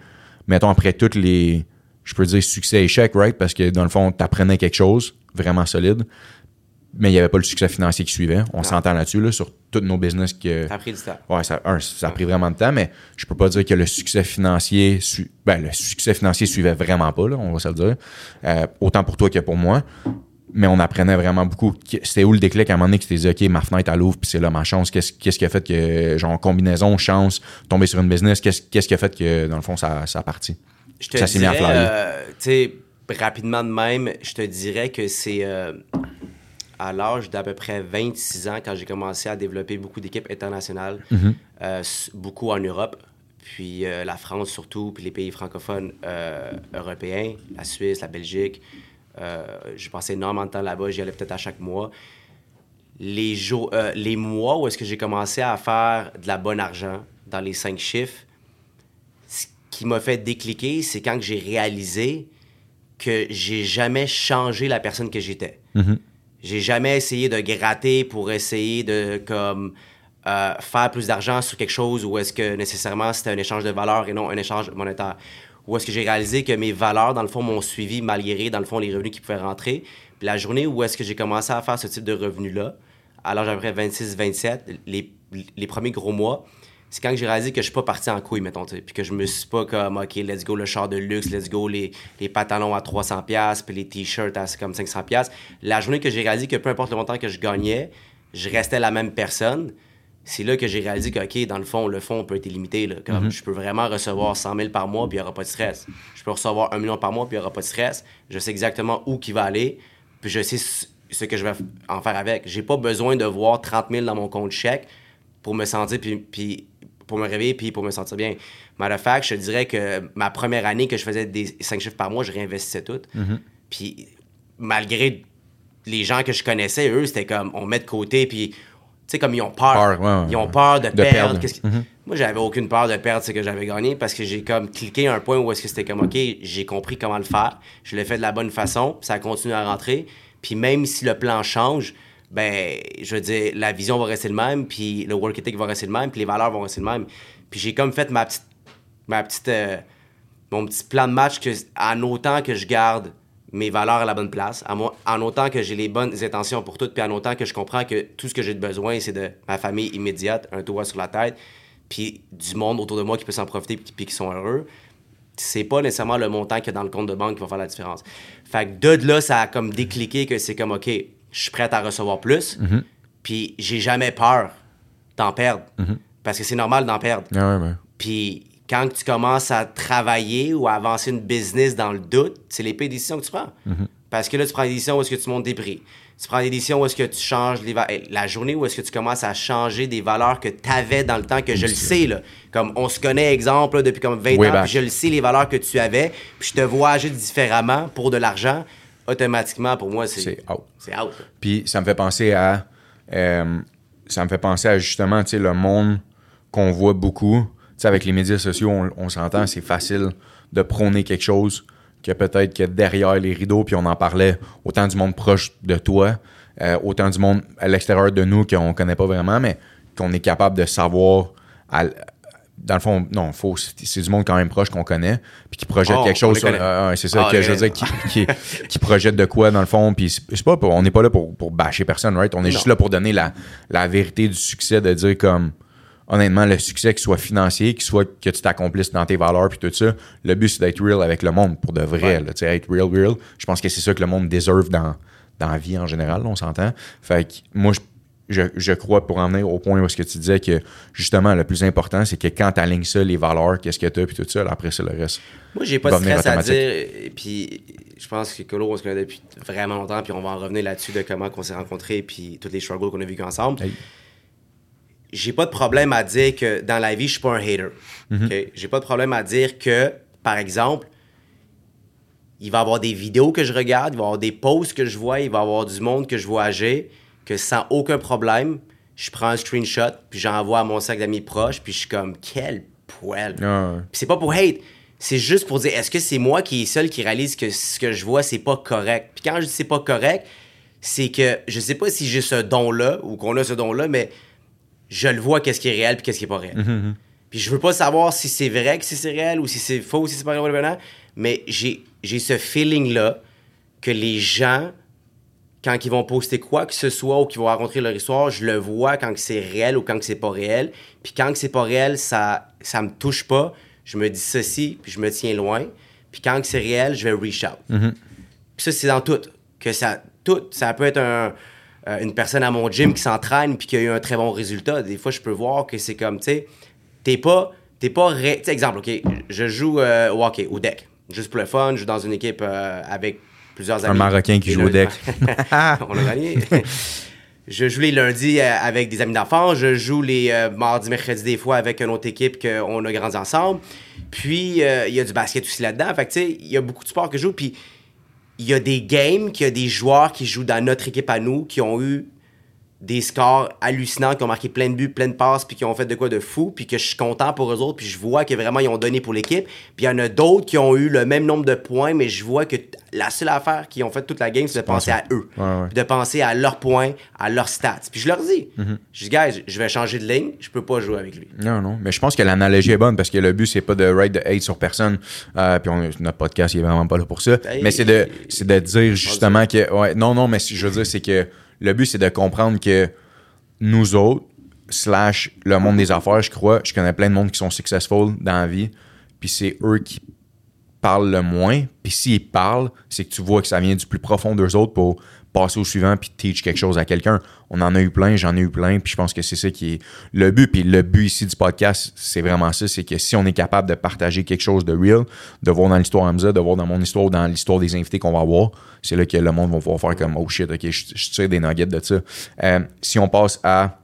mettons, après toutes les, je peux dire succès échec, right? Parce que dans le fond, tu apprenais quelque chose vraiment solide, mais il n'y avait pas le succès financier qui suivait. On s'entend là-dessus, là, sur tous nos business que. Ça a pris du temps. Ouais, ça, un, ça a pris vraiment de temps, mais je peux pas dire que le succès financier, su- ben, le succès financier suivait vraiment pas, là, on va se le dire. Euh, autant pour toi que pour moi. Mais on apprenait vraiment beaucoup. C'était où le déclic à un moment donné que tu dit, OK, ma fenêtre, elle ouvre, puis c'est là ma chance. Qu'est-ce qu'est-ce qui a fait que, genre, combinaison, chance, tomber sur une business, qu'est-ce qu'est-ce qui a fait que, dans le fond, ça, ça a parti? Je te Ça s'est mis à euh, tu sais, rapidement de même, je te dirais que c'est euh, à l'âge d'à peu près 26 ans quand j'ai commencé à développer beaucoup d'équipes internationales, Mm-hmm. euh, beaucoup en Europe, puis euh, la France surtout, puis les pays francophones européens, la Suisse, la Belgique. Euh, j'ai passé énormément de temps là-bas, j'y allais peut-être à chaque mois. Les, jours, euh, les mois où est-ce que j'ai commencé à faire de la bonne argent dans les cinq chiffres, ce qui m'a fait décliquer, c'est quand j'ai réalisé que j'ai jamais changé la personne que j'étais. J'ai jamais essayé de gratter pour essayer de comme euh, faire plus d'argent sur quelque chose ou est-ce que nécessairement c'était un échange de valeur et non un échange monétaire. Ou est-ce que j'ai réalisé que mes valeurs, dans le fond, m'ont suivi malgré, dans le fond, les revenus qui pouvaient rentrer. Puis la journée où est-ce que j'ai commencé à faire ce type de revenus-là, peu près 26-27, les, les premiers gros mois, c'est quand j'ai réalisé que je suis pas parti en couille, mettons, puis que je me suis pas comme, OK, let's go le char de luxe, let's go les, les pantalons à 300$, piastres, puis les t-shirts à comme 500$. piastres. La journée que j'ai réalisé que peu importe le montant que je gagnais, je restais la même personne, c'est là que j'ai réalisé que, OK, dans le fond, le fond peut être illimité. Là. Comme je peux vraiment recevoir 100 000 par mois, puis il n'y aura pas de stress. Je peux recevoir 1 million par mois, puis il n'y aura pas de stress. Je sais exactement où qui va aller, puis je sais ce- que je vais en faire avec. J'ai pas besoin de voir 30 000 dans mon compte chèque pour me sentir, puis, puis pour me réveiller, puis pour me sentir bien. Matter of fact, je te dirais que ma première année que je faisais des 5 chiffres par mois, je réinvestissais tout. Puis malgré les gens que je connaissais, eux, c'était comme, on met de côté, puis, sais, comme ils ont peur. Peur, ouais, ouais, ils ont peur de, De perdre. qui- Moi, j'avais aucune peur de perdre ce que j'avais gagné parce que j'ai comme cliqué un point où est-ce que c'était comme, OK, j'ai compris comment le faire. Je l'ai fait de la bonne façon, ça continue à rentrer. Puis même si le plan change, ben, je veux dire, la vision va rester le même, puis le work ethic va rester le même, puis les valeurs vont rester le même. Puis j'ai comme fait ma petite, ma petite, euh, mon petit plan de match que, en autant que je garde mes valeurs à la bonne place, en, autant que j'ai les bonnes intentions pour toutes, puis en autant que je comprends que tout ce que j'ai de besoin, c'est de ma famille immédiate, un toit sur la tête, puis du monde autour de moi qui peut s'en profiter puis, qui sont heureux. C'est pas nécessairement le montant qu'il y a dans le compte de banque qui va faire la différence. Fait que de là, ça a comme décliqué que c'est comme, OK, je suis prêt à recevoir plus, puis j'ai jamais peur d'en perdre. Parce que c'est normal d'en perdre. Ah ouais. Puis quand tu commences à travailler ou à avancer une business dans le doute, c'est les pires décisions que tu prends. Parce que là, tu prends des décisions où est-ce que tu montes tes prix. Tu prends des décisions où est-ce que tu changes les la journée où est-ce que tu commences à changer des valeurs que tu avais dans le temps que je le sais là. Comme on se connaît exemple là, depuis comme 20 Way ans, back. puis je le sais les valeurs que tu avais, puis je te vois agir différemment pour de l'argent, automatiquement pour moi c'est C'est out. C'est out. là. Puis ça me fait penser à. euh, ça me fait penser à justement, tu sais, le monde qu'on voit beaucoup. Sais, avec les médias sociaux, on, on s'entend, c'est facile de prôner quelque chose que peut-être que derrière les rideaux, puis on en parlait autant du monde proche de toi, euh, autant du monde à l'extérieur de nous qu'on connaît pas vraiment, mais qu'on est capable de savoir. à- dans le fond, non, faut, c'est du monde quand même proche qu'on connaît, puis qui projette Oh, quelque chose sur. ouais, c'est ça Ah, que je veux dire, qui, qui, qui projette de quoi dans le fond. Puis c'est pas, on n'est pas là pour, pour bâcher personne, right? On est juste là pour donner la, la vérité du succès, de dire comme honnêtement, le succès, qu'il soit financier, qu'il soit que tu t'accomplisses dans tes valeurs puis tout ça, le but c'est d'être real avec le monde pour de vrai. Ouais. là, tu sais, être real, real. Je pense que c'est ça que le monde deserve dans, dans la vie en général, là, on s'entend. Fait que moi, je, je, je crois pour en venir au point où ce que tu disais que justement le plus important, c'est que quand tu alignes ça, les valeurs, qu'est-ce que tu as, puis tout ça, là, après ça, le reste. Moi, j'ai pas de stress à dire. Et puis, je pense que Colo, on se connaît depuis vraiment longtemps. Puis, on va en revenir là-dessus de comment on s'est rencontrés. Puis, tous les struggles qu'on a vécu ensemble. Hey. J'ai pas de problème à dire que dans la vie, je suis pas un hater. Mm-hmm. OK? J'ai pas de problème à dire que, par exemple, il va y avoir des vidéos que je regarde, il va y avoir des posts que je vois, il va y avoir du monde que je vois agir, que sans aucun problème, je prends un screenshot, puis j'envoie à mon sac d'amis proches, puis je suis comme, quel poil. Ah. Puis c'est pas pour hate. C'est juste pour dire, est-ce que c'est moi qui est seul qui réalise que ce que je vois, c'est pas correct? Puis quand je dis c'est pas correct, c'est que je sais pas si j'ai ce don-là ou qu'on a ce don-là, mais je le vois qu'est-ce qui est réel puis qu'est-ce qui est pas réel. Puis je veux pas savoir si c'est vrai que si c'est réel ou si c'est faux, si c'est pas réel, mais j'ai, ce feeling-là que les gens, quand ils vont poster quoi que ce soit ou qu'ils vont raconter leur histoire, je le vois quand c'est réel ou quand c'est pas réel. Puis quand que c'est pas réel, ça, ça me touche pas. Je me dis ceci, puis je me tiens loin. Puis quand que c'est réel, je vais reach out. Puis ça, c'est dans tout. Que ça, tout. Ça peut être un- euh, une personne à mon gym qui s'entraîne puis qui a eu un très bon résultat. Des fois, je peux voir que c'est comme, tu sais, t'es pas, t'es pas, ré- exemple, OK, je joue euh, au hockey, au deck. Juste pour le fun, je joue dans une équipe euh, avec plusieurs amis. Marocain qui joue au deck. On a gagné. je joue les lundis avec des amis d'enfance. Je joue les mardis, mercredis des fois avec une autre équipe qu'on a grandi ensemble. Puis, il y a du basket aussi là-dedans. Fait que, tu sais, il y a beaucoup de sports que je joue. Puis, il y a des games, qu'il y a des joueurs qui jouent dans notre équipe à nous, qui ont eu des scores hallucinants, qui ont marqué plein de buts, plein de passes, puis qui ont fait de quoi de fou, puis que je suis content pour eux autres, puis je vois que vraiment ils ont donné pour l'équipe. Puis il y en a d'autres qui ont eu le même nombre de points, mais je vois que la seule affaire qu'ils ont fait toute la game, c'est de penser à eux. Ouais, ouais. Puis de penser à leurs points, à leurs stats. Puis je leur dis, je dis, guys, je vais changer de ligne, je peux pas jouer avec lui. Non, non. Mais je pense que l'analogie est bonne parce que le but, c'est pas de ride de hate sur personne. Euh, puis on- notre podcast, il est vraiment pas là pour ça. Hey. Mais c'est de, c'est de dire justement que. Ouais, non, non, mais si je veux dire, c'est que le but, c'est de comprendre que nous autres, slash le monde des affaires, je crois, je connais plein de monde qui sont successful dans la vie. Puis c'est eux qui parlent le moins. Puis s'ils parlent, c'est que tu vois que ça vient du plus profond d'eux autres pour passer au suivant puis teach quelque chose à quelqu'un. On en a eu plein, j'en ai eu plein, puis je pense que c'est ça qui est le but. Puis le but ici du podcast, c'est vraiment ça, c'est que si on est capable de partager quelque chose de real, de voir dans l'histoire Hamza, de voir dans mon histoire ou dans l'histoire des invités qu'on va avoir, c'est là que le monde va pouvoir faire comme oh shit, ok, je, tire des nuggets de ça. Euh, si on passe à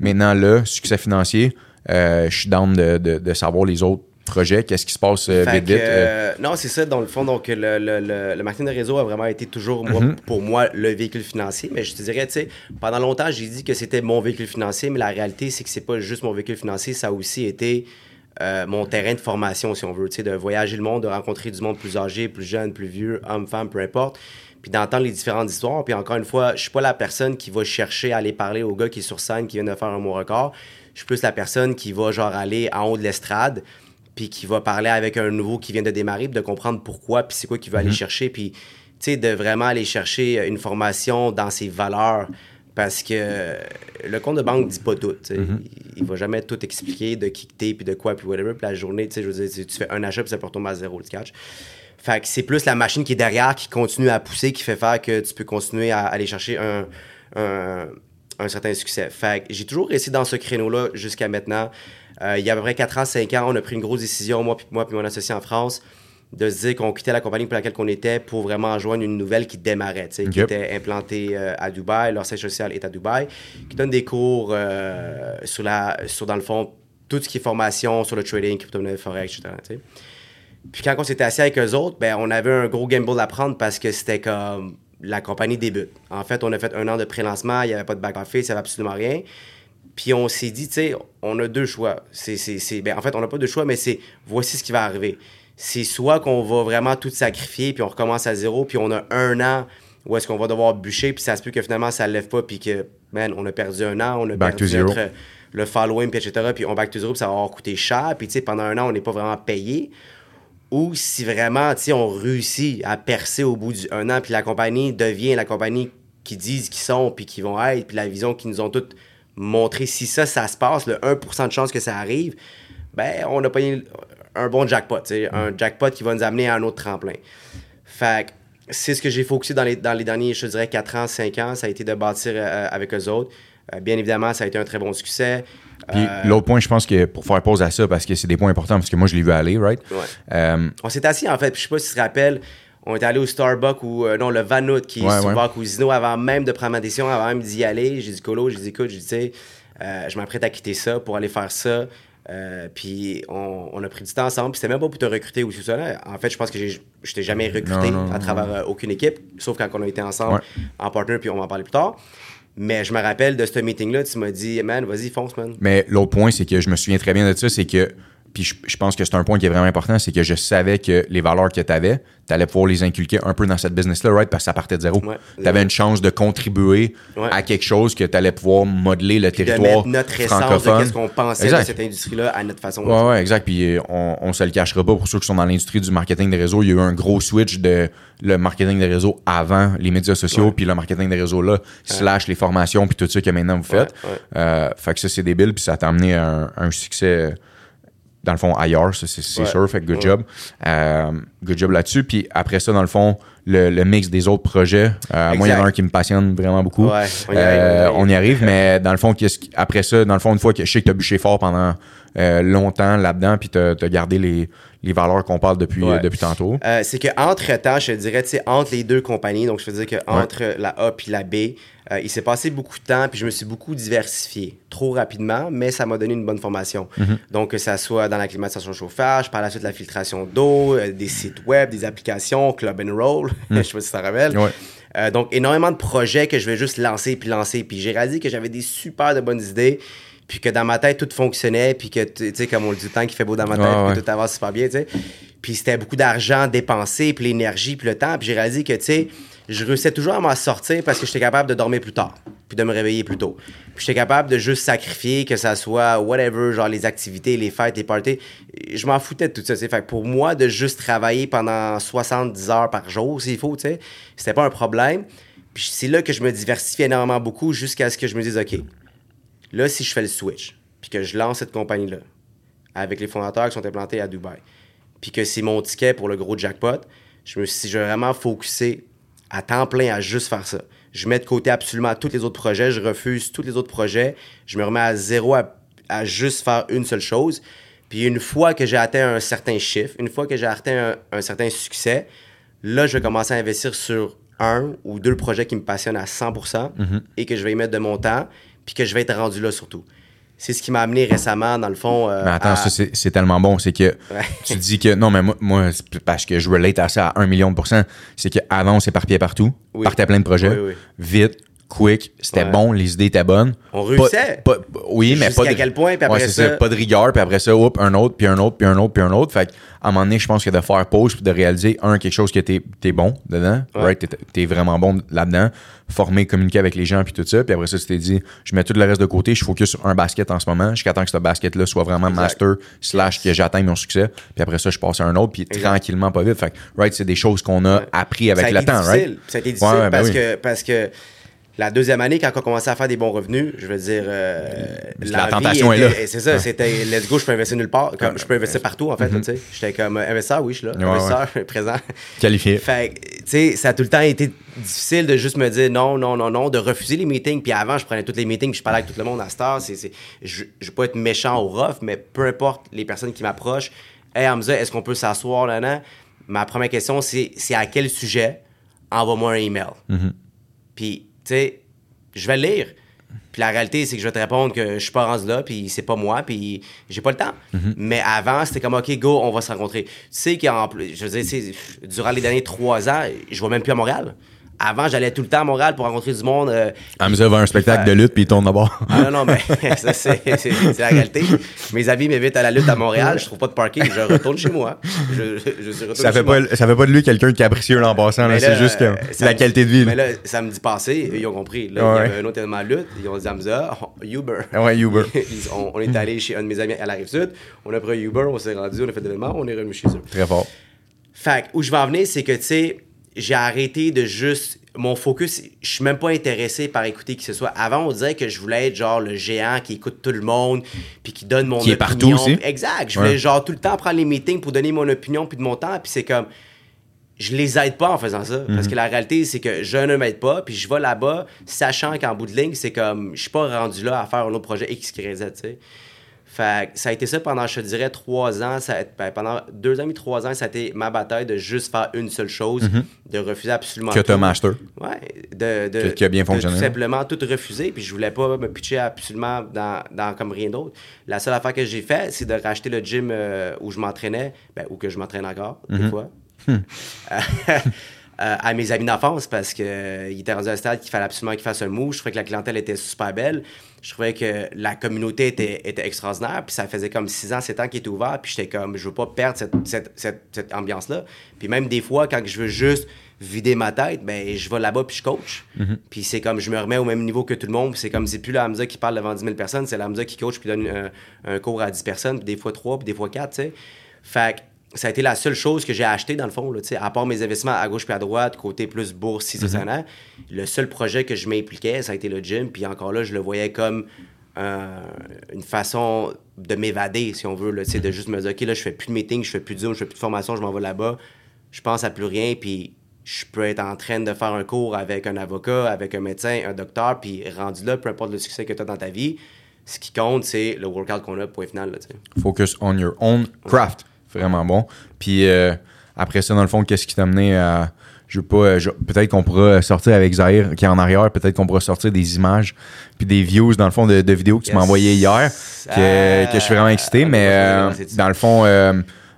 maintenant le succès financier, euh, je suis down de, de savoir les autres projet? Qu'est-ce qui se passe euh, vite, vite? euh? euh, non, c'est ça, dans le fond. Donc, le, le, le, le marketing de réseau a vraiment été toujours, moi, Mhm. pour moi, le véhicule financier. Mais je te dirais, tu sais, pendant longtemps, j'ai dit que c'était mon véhicule financier, mais la réalité, c'est que c'est pas juste mon véhicule financier, ça a aussi été euh, mon terrain de formation, si on veut, tu sais, de voyager le monde, de rencontrer du monde plus âgé, plus jeune, plus vieux, homme, femme, peu importe. Puis d'entendre les différentes histoires. Puis encore une fois, je suis pas la personne qui va chercher à aller parler au gars qui est sur scène, qui vient de faire un mot record. Je suis plus la personne qui va, genre, aller en haut de l'estrade, puis qui va parler avec un nouveau qui vient de démarrer, puis de comprendre pourquoi, puis c'est quoi qu'il veut aller chercher, puis, tu sais, de vraiment aller chercher une formation dans ses valeurs, parce que le compte de banque dit pas tout, sais. il, il va jamais tout expliquer de qui que t'es, puis de quoi, puis whatever, puis la journée, tu sais, je veux dire, tu- fais un achat, puis ça peut retomber à zéro, tu catch. Fait que c'est plus la machine qui est derrière, qui continue à pousser, qui fait faire que tu peux continuer à aller chercher un, un, un certain succès. Fait que j'ai toujours resté dans ce créneau-là jusqu'à maintenant. Euh, il y a à peu près 4 ans, 5 ans, on a pris une grosse décision, moi puis moi puis mon associé en France, de se dire qu'on quittait la compagnie pour laquelle on était pour vraiment joindre une nouvelle qui démarrait, qui était implantée euh, à Dubaï, leur siège social est à Dubaï, qui donne des cours euh, sur, la, sur, dans le fond, tout ce qui est formation sur le trading, crypto-monnaie, forex, etc. Puis quand on s'était assis avec eux autres, ben, on avait un gros gamble à prendre parce que c'était comme la compagnie débute. En fait, on a fait un an de pré-lancement, il n'y avait pas de back-office, il n'y avait absolument rien. Puis on s'est dit, tu sais, on a deux choix. C'est, c'est, c'est- ben, en fait, on n'a pas de choix, mais c'est voici ce qui va arriver. C'est soit qu'on va vraiment tout sacrifier, puis on recommence à zéro, puis on a un an où est-ce qu'on va devoir bûcher, puis ça se peut que finalement ça ne lève pas, puis que, man, on a perdu un an, on a Back perdu notre- le following, puis etc., puis on back to zero, puis ça va avoir coûté cher, puis tu sais, pendant un an, on n'est pas vraiment payé ou si vraiment, tu sais, on réussit à percer au bout d'un an, puis la compagnie devient la compagnie qui disent qu'ils sont, puis qui vont être, puis la vision qu'ils nous ont toutes montré. Si ça, ça se passe, le 1% de chance que ça arrive, ben, on a payé un bon jackpot, un jackpot qui va nous amener à un autre tremplin. Fait que c'est ce que j'ai focusé dans les, dans les derniers, je dirais, 4 ans, 5 ans, ça a été de bâtir euh, avec eux autres. Euh, bien évidemment, ça a été un très bon succès. Puis Euh, l'autre point, je pense que pour faire pause à ça, parce que c'est des points importants, parce que moi, je l'ai vu aller, right? Ouais. On s'est assis en fait, puis je sais pas si tu te rappelles, on est allé au Starbucks ou euh, non, le Vanout qui est sur ouais. Cousino avant même de prendre ma décision, avant même d'y aller. J'ai dit Colo, j'ai dit écoute, j'ai dit, tu sais, euh, je m'apprête à quitter ça pour aller faire ça. Euh, puis on, on a pris du temps ensemble, puis c'était même pas pour te recruter ou tout ça. Là. En fait, je pense que je t'ai jamais recruté Non, non, à travers euh, aucune équipe, sauf quand on a été ensemble Ouais. en partner, puis on va en parler plus tard. Mais je me rappelle de ce meeting-là, tu m'as dit, man, vas-y, fonce, man. Mais l'autre point, c'est que je me souviens très bien de ça, c'est que, puis je, je pense que c'est un point qui est vraiment important, c'est que je savais que les valeurs que tu avais, tu allais pouvoir les inculquer un peu dans cette business-là, right? Parce que ça partait de zéro. Ouais. tu avais une chance de contribuer Ouais. à quelque chose que tu allais pouvoir modeler le De territoire mettre notre essence de francophone. qu'est-ce qu'on pensait Exact. de cette industrie-là à notre façon. Ouais, ouais, exact. Puis euh, on, on se le cachera pas pour ceux qui sont dans l'industrie du marketing des réseaux. Il y a eu un gros switch de le marketing des réseaux avant les médias sociaux, puis le marketing des réseaux là, slash les formations, puis tout ça que maintenant vous faites. Euh, fait que ça, c'est débile, puis ça t'a amené à un, un succès, euh, dans le fond, ailleurs, c'est Ouais. sûr. Fait que good Ouais. job. Euh, good job là-dessus. Puis après ça, dans le fond, le, le mix des autres projets. euh, moi, il y en a un qui me passionne vraiment beaucoup. Ouais, on y Euh, arrive, on y arrive, mais dans le fond, après ça, dans le fond, une fois que je sais que tu as bûché fort pendant euh, longtemps là-dedans, puis tu as, gardé les, les valeurs qu'on parle depuis, Ouais. euh, depuis tantôt. Euh, c'est qu'entre temps, je te dirais, tu sais, entre les deux compagnies, donc je veux dire que entre la A puis la B, euh, il s'est passé beaucoup de temps, puis je me suis beaucoup diversifié, trop rapidement, mais ça m'a donné une bonne formation. Mhm. Donc, que ça soit dans la climatisation chauffage, par la suite la filtration d'eau, des sites web, des applications, Club and Roll, je sais pas si ça rappelle. Mhm. Ouais. Donc, énormément de projets que je vais juste lancer puis lancer. Puis j'ai réalisé que j'avais des super de bonnes idées, puis que dans ma tête, tout fonctionnait, puis que, tu sais, comme on le dit temps, qu'il fait beau dans ma tête, Ouais, puis ouais. tout avance super bien, tu sais. Puis c'était beaucoup d'argent dépensé, puis l'énergie, puis le temps. Puis j'ai réalisé que, tu sais, je réussissais toujours à m'en sortir parce que j'étais capable de dormir plus tard, puis de me réveiller plus tôt. Puis j'étais capable de juste sacrifier, que ça soit whatever, genre les activités, les fêtes, les parties. Je m'en foutais de tout ça, tu sais. Fait que pour moi, de juste travailler pendant 70 heures par jour, s'il faut, tu sais, c'était pas un problème. Puis c'est là que je me diversifiais énormément beaucoup jusqu'à ce que je me dise, OK, là, si je fais le switch, puis que je lance cette compagnie-là, avec les fondateurs qui sont implantés à Dubaï, puis que c'est mon ticket pour le gros jackpot, je me suis dit, je vais vraiment focuser à temps plein à juste faire ça. je mets de côté absolument tous les autres projets, je refuse tous les autres projets, je me remets à zéro à, à juste faire une seule chose. Puis une fois que j'ai atteint un certain chiffre, une fois que j'ai atteint un, un certain succès, là, je vais commencer à investir sur un ou deux projets qui me passionnent à 100% et que je vais y mettre de mon temps, puis que je vais être rendu là surtout. C'est ce qui m'a amené récemment, dans le fond. euh, Mais attends, à- ça, c'est tellement bon. C'est que tu dis que. Non, mais moi, moi, parce que je relate à ça à un million de pourcents. C'est qu'avant, on s'éparpillait partout. Oui. Partait plein de projets. Oui, oui. Vite, quick, c'était Ouais. bon, les idées étaient bonnes. On réussissait. pas- oui, mais pas de, quel point, puis Ouais, après c'est ça- Pas de rigueur, puis après ça, un autre, puis un autre, puis un autre, puis un autre. Fait qu'à un moment donné, je pense que de faire pause, puis de réaliser, un, quelque chose que t'es es bon dedans, Ouais. right? T'es- T'es vraiment bon là-dedans, former, communiquer avec les gens, puis tout ça. Puis après ça, tu t'es dit, je mets tout le reste de côté, je focus sur un basket en ce moment, jusqu'à temps que ce basket-là soit vraiment Exact. master, slash que j'atteigne mon succès. Puis après ça, je passe à un autre, puis Exact. tranquillement, pas vite. Fait que, right, c'est des choses qu'on a appris avec ça a le été temps, difficile. right? Ça a été difficile ben parce, oui. que, parce que la deuxième année, quand on a commencé à faire des bons revenus, je veux dire. euh, La tentation est là. C'est ça, c'était let's go, je peux investir nulle part. Comme, je peux investir partout, en fait. Tu sais. J'étais comme euh, investisseur, oui, je suis là. Ouais, investisseur, présent. Qualifié. Fait tu sais, ça a tout le temps été difficile de juste me dire non, non, non, non, de refuser les meetings. Puis avant, je prenais tous les meetings, puis je parlais avec tout le monde à. C'est, c'est, je ne veux pas être méchant ou rough, mais peu importe les personnes qui m'approchent, Hey Hamza, est-ce qu'on peut s'asseoir là, là? Ma première question, c'est, c'est à quel sujet? Envoie-moi un email. Puis, tu sais, je vais le lire. Puis la réalité, c'est que je vais te répondre que je suis pas rendu là, puis c'est pas moi, puis j'ai pas le temps. Mais avant, c'était comme, OK, go, on va se rencontrer. Tu sais qu'en plus, je veux dire, durant les derniers trois ans, je vais même plus à Montréal. Avant, j'allais tout le temps à Montréal pour rencontrer du monde. euh, Hamza va à un spectacle de lutte, puis il tourne d'abord. ah non, non, mais ça, c'est c'est- c'est la réalité. Mes amis m'invitent à la lutte à Montréal, je trouve pas de parking, je retourne chez moi. Je, je, je suis retourné Ça fait, chez moi. pas, ça fait pas de lui quelqu'un de capricieux en passant. là. C'est juste que euh, la qualité de vie. Mais là. samedi passé, ils ont compris. Là, Ouais. Il y avait un autre événement de lutte. Ils ont dit Hamza, Uber. Ah ouais, Uber. On, on est allé chez un de mes amis à la rive sud. On a pris Uber, on s'est rendu, on a fait l'événement, on est revenu chez eux. Très fort. Fait que où je vais en venir, c'est que, tu sais, j'ai arrêté de juste. Mon focus, je suis même pas intéressé par écouter qui que ce soit. Avant, on disait que je voulais être genre le géant qui écoute tout le monde, puis qui donne mon Qui est partout opinion. aussi. Exact. Je Ouais. voulais genre tout le temps prendre les meetings pour donner mon opinion puis de mon temps, puis c'est comme. Je les aide pas en faisant ça. Mhm. Parce que la réalité, c'est que je ne m'aide pas, puis je vais là-bas, sachant qu'en bout de ligne, c'est comme. Je suis pas rendu là à faire un autre projet X, Y, Z, tu sais. Fait que ça a été ça pendant, je te dirais, trois ans. Ça ben, pendant deux ans et trois ans, ça a été ma bataille de juste faire une seule chose, de refuser absolument Mhm. Que tout. master. Ouais, de, de, Que- qui a bien de fonctionné. tout simplement tout refuser, puis je voulais pas me pitcher absolument dans, dans comme rien d'autre. La seule affaire que j'ai fait, c'est de racheter le gym euh, où je m'entraînais, ben, ou que je m'entraîne encore, Mhm. des fois. Euh, euh, à mes amis d'enfance parce qu'il était rendu à un stade qu'il fallait absolument qu'il fasse un move. Je trouvais que la clientèle était super belle. Je trouvais que la communauté était, était extraordinaire. Puis ça faisait comme 6 ans, 7 ans qu'il était ouvert. Puis j'étais comme, je veux pas perdre cette, cette, cette, cette ambiance-là. Puis même des fois, quand je veux juste vider ma tête, ben je vais là-bas puis je coach. Puis c'est comme, je me remets au même niveau que tout le monde. Puis c'est comme, c'est plus la Hamza qui parle devant 10 000 personnes, c'est la Hamza qui coach puis donne un, un cours à 10 personnes, puis des fois 3, puis des fois 4, tu sais. Fait ça a été la seule chose que j'ai acheté dans le fond, là, à part mes investissements à gauche puis à droite, côté plus bourse, si c'est an. Le seul projet que je m'impliquais, ça a été le gym. Puis encore là, je le voyais comme euh, une façon de m'évader, si on veut, là, de juste me dire, OK, là, je fais plus de meeting, je fais plus de Zoom, je fais plus de formation, je m'en vais là-bas. Je pense à plus rien, puis je peux être en train de faire un cours avec un avocat, avec un médecin, un docteur, puis rendu là, peu importe le succès que tu as dans ta vie, ce qui compte, c'est le workout qu'on a, point final, là. Focus on your own craft. Vraiment bon. Puis euh, après ça, dans le fond, qu'est-ce qui t'a amené à. Je veux pas. peut-être qu'on pourra sortir avec Zahir qui est en arrière. Peut-être qu'on pourra sortir des images puis des views, dans le fond, de, de vidéos que tu Yes. m'as envoyées hier. Que, Ah, que je suis vraiment excité. mais euh, dans le fond, euh,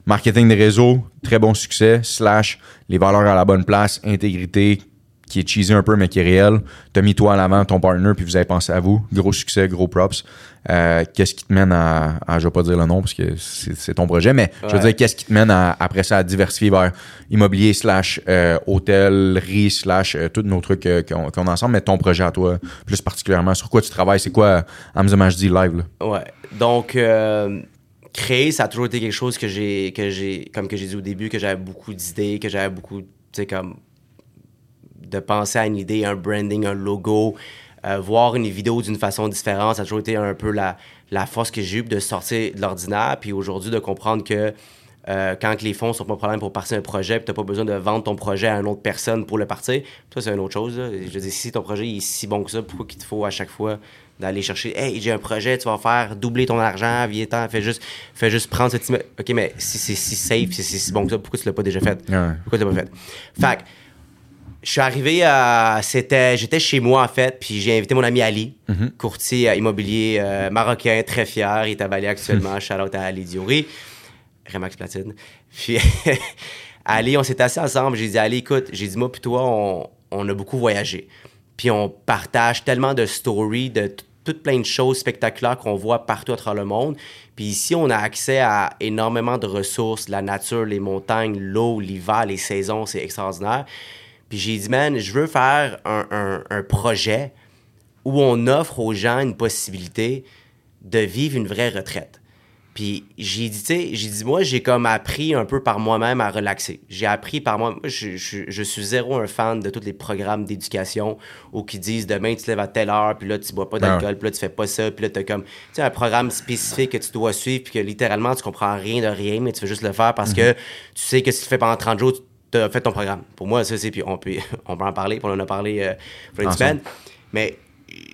marketing des réseaux, très bon succès. Slash, les valeurs à la bonne place, intégrité, qui est cheesy un peu, mais qui est réel. T'as mis toi à l'avant, ton partner, puis vous avez pensé à vous. Gros succès, gros props. Euh, qu'est-ce qui te mène à, à- je vais pas dire le nom parce que c'est c'est ton projet, mais je veux dire, qu'est-ce qui te mène à, après ça à diversifier vers immobilier slash euh, hôtellerie slash euh, tous nos trucs euh, qu'on qu'on a ensemble, mais ton projet à toi, plus particulièrement, sur quoi tu travailles, c'est quoi Hamza Majdi live, là? Ouais. Donc, créer, ça a toujours été quelque chose que j'ai, que j'ai, comme que j'ai dit au début, que j'avais beaucoup d'idées, que j'avais beaucoup, tu sais, comme, de penser à une idée, un branding, un logo, euh, voir une vidéo d'une façon différente, ça a toujours été un peu la, la force que j'ai eue de sortir de l'ordinaire, puis aujourd'hui de comprendre que euh, quand les fonds sont pas un problème pour partir un projet, tu n'as pas besoin de vendre ton projet à une autre personne pour le partir, toi, c'est une autre chose. là. Je veux dire, si ton projet est si bon que ça, pourquoi qu'il te faut à chaque fois d'aller chercher Hey, j'ai un projet, tu vas faire doubler ton argent, viens fais juste, fais juste prendre cette. OK, mais si c'est si safe, si c'est si bon que ça, pourquoi tu l'as pas déjà fait? Ouais. Pourquoi tu l'as pas fait? Fait que, je suis arrivé à. C'était, j'étais chez moi, en fait, puis j'ai invité mon ami Ali, courtier euh, immobilier euh, marocain, très fier. Il est à Bali actuellement. Shout out à Ali Diouri. Remax Platine. Puis, Ali, on s'est assis ensemble. J'ai dit, Ali, écoute, j'ai dit, moi, puis toi, on, on a beaucoup voyagé. Puis, on partage tellement de stories, de t- toutes plein de choses spectaculaires qu'on voit partout à travers le monde. Puis ici, on a accès à énormément de ressources, la nature, les montagnes, l'eau, l'hiver, les saisons, c'est extraordinaire. Puis j'ai dit, man, je veux faire un, un- un projet où on offre aux gens une possibilité de vivre une vraie retraite. Puis j'ai dit, tu sais, j'ai dit, moi, j'ai comme appris un peu par moi-même à relaxer. J'ai appris par moi. Moi, je, je- je suis zéro un fan de tous les programmes d'éducation où qui disent demain, tu te lèves à telle heure, puis là, tu bois pas d'alcool, Ah ouais. puis là, tu fais pas ça, puis là, tu as comme, tu sais, un programme spécifique que tu dois suivre, puis que littéralement, tu comprends rien de rien, mais tu veux juste le faire parce que tu sais que si tu le fais pendant 30 jours, tu as fait ton programme. Pour moi, ça, c'est, puis on peut, on peut en parler, puis on en a parlé euh, pour une semaine. Mais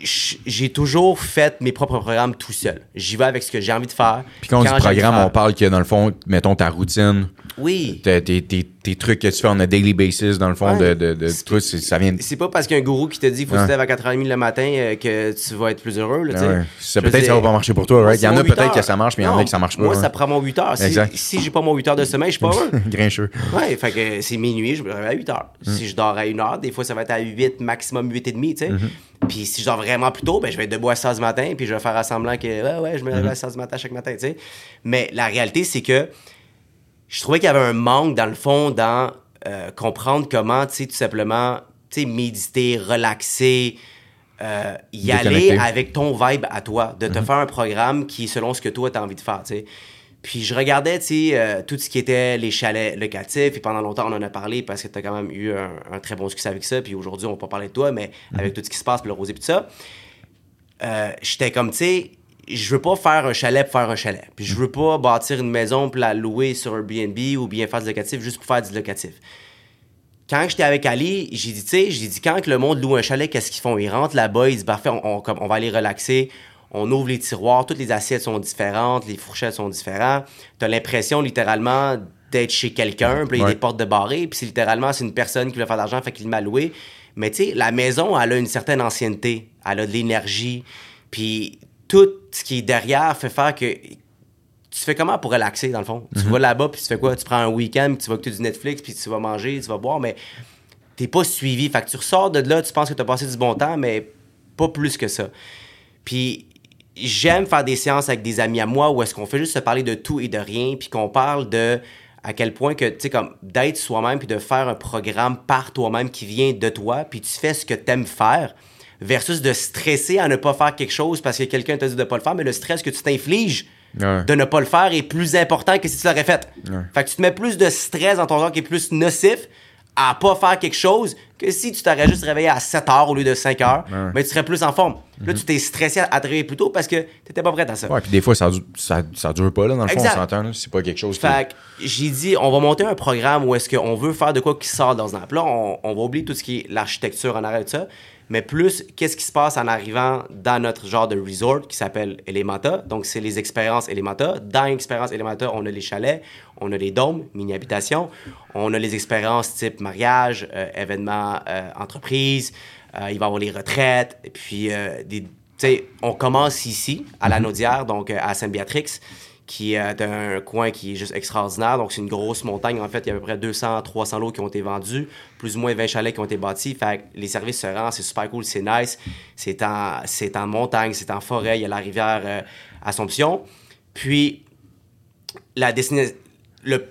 j'ai toujours fait mes propres programmes tout seul. J'y vais avec ce que j'ai envie de faire. Puis quand on dit programme, on parle que dans le fond, mettons ta routine, Oui. tes, tes- trucs que tu fais on a daily basis, dans le fond, Ouais. de, de, c'est- ça vient. C'est pas parce qu'il y a un gourou qui te dit qu'il faut que Ouais. te lèves à 4h30 le matin euh, que tu vas être plus heureux. Là. Ah ouais. Ça, peut-être va pas marcher pour toi, right? Il y en a mon 8 peut-être que ça marche, mais il y en a que ça marche pas. Moi, hein. ça prend mon 8 heures. Si, si j'ai pas mon 8 heures de sommeil, je suis pas heureux. Grincheux. Ouais, fait que c'est minuit, je me réveille à 8 heures. Mm. Si je dors à 1 heure, des fois ça va être à 8, maximum 8 et demi, tu sais. Mm-hmm. Puis si je dors vraiment plus tôt, ben je vais être debout à 6 heures du matin, puis je vais faire semblant que ouais, ouais, je me Mm-hmm. réveille à 6 heures du matin chaque matin, tu sais. Mais la réalité, c'est que je trouvais qu'il y avait un manque dans le fond dans euh, comprendre comment, tu sais, tout simplement, tu sais, méditer, relaxer, euh, y aller avec ton vibe à toi, de te faire un programme qui est selon ce que toi, tu as envie de faire, tu sais. Puis je regardais, tu sais, euh, tout ce qui était les chalets locatifs, et pendant longtemps, on en a parlé parce que tu as quand même eu un, un très bon succès avec ça, puis aujourd'hui, on va pas parler de toi, mais avec tout ce qui se passe, puis le rosé, puis tout ça, j'étais comme, tu sais, je veux pas faire un chalet pour faire un chalet. Puis je veux pas bâtir une maison pour la louer sur Airbnb ou bien faire du locatif juste pour faire du locatif. Quand j'étais avec Ali, j'ai dit, tu sais, j'ai dit, quand que le monde loue un chalet, qu'est-ce qu'ils font? Ils rentrent là-bas, ils disent, parfait, on, on- on va aller relaxer. On ouvre les tiroirs, toutes les assiettes sont différentes, les fourchettes sont différentes. T'as l'impression, littéralement, d'être chez quelqu'un, puis il y a Ouais. des portes de barrées, puis c'est littéralement, c'est une personne qui veut faire de l'argent, fait qu'il m'a loué. Mais tu sais, la maison, elle a une certaine ancienneté, elle a de l'énergie, puis tout ce qui est derrière fait faire que tu fais comment pour relaxer, dans le fond? Tu vas là-bas, puis tu fais quoi? Tu prends un week-end, puis tu vas écouter du Netflix, puis tu vas manger, tu vas boire, mais t'es pas suivi. Fait que tu ressors de là, tu penses que tu as passé du bon temps, mais pas plus que ça. Puis j'aime faire des séances avec des amis à moi où est-ce qu'on fait juste se parler de tout et de rien, puis qu'on parle de à quel point que, tu sais, comme d'être soi-même, puis de faire un programme par toi-même qui vient de toi, puis tu fais ce que t'aimes faire, versus de stresser à ne pas faire quelque chose parce que quelqu'un t'a dit de pas le faire, mais le stress que tu t'infliges Ouais. de ne pas le faire est plus important que si tu l'aurais fait. Ouais. Fait que tu te mets plus de stress dans ton corps qui est plus nocif à pas faire quelque chose que si tu t'aurais juste réveillé à 7 heures au lieu de 5 heures, Ouais. mais tu serais plus en forme. Là, tu t'es stressé à, te réveiller plus tôt parce que t'étais pas prêt à ça. Ouais, puis des fois, ça, ça, ça dure pas, là, dans le fond, on s'entend. C'est pas quelque chose qui. Fait que j'ai dit, on va monter un programme où est-ce qu'on veut faire de quoi qui sort dans un Là, on, on va oublier tout ce qui est l'architecture en arrière de ça, mais plus qu'est-ce qui se passe en arrivant dans notre genre de resort qui s'appelle Elementa. Donc, c'est les expériences Elementa. Dans l'expérience Elementa, on a les chalets, on a les dômes, mini-habitations, on a les expériences type mariage, euh, événements, euh, entreprise, euh, il va y avoir les retraites, et puis euh, des. tu sais, on commence ici, à la Naudière, donc à Sainte-Béatrix qui est un coin qui est juste extraordinaire. Donc, c'est une grosse montagne. En fait, il y a à peu près 200, 300 lots qui ont été vendus, plus ou moins 20 chalets qui ont été bâtis. Fait que les services se rendent, c'est super cool, c'est nice. C'est en, c'est en montagne, c'est en forêt, il y a la rivière euh, Assomption. Puis, la destination, le,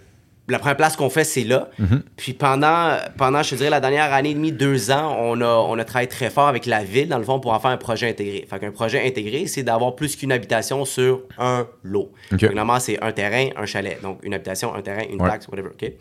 la première place qu'on fait, c'est là. Puis pendant, pendant, je te dirais, la dernière année et demie, deux ans, on a, on a travaillé très fort avec la ville, dans le fond, pour en faire un projet intégré. Fait qu'un projet intégré, c'est d'avoir plus qu'une habitation sur un lot. Ok. Fait que Normalement, c'est un terrain, un chalet. Donc, une habitation, un terrain, une Ouais. taxe, whatever, OK?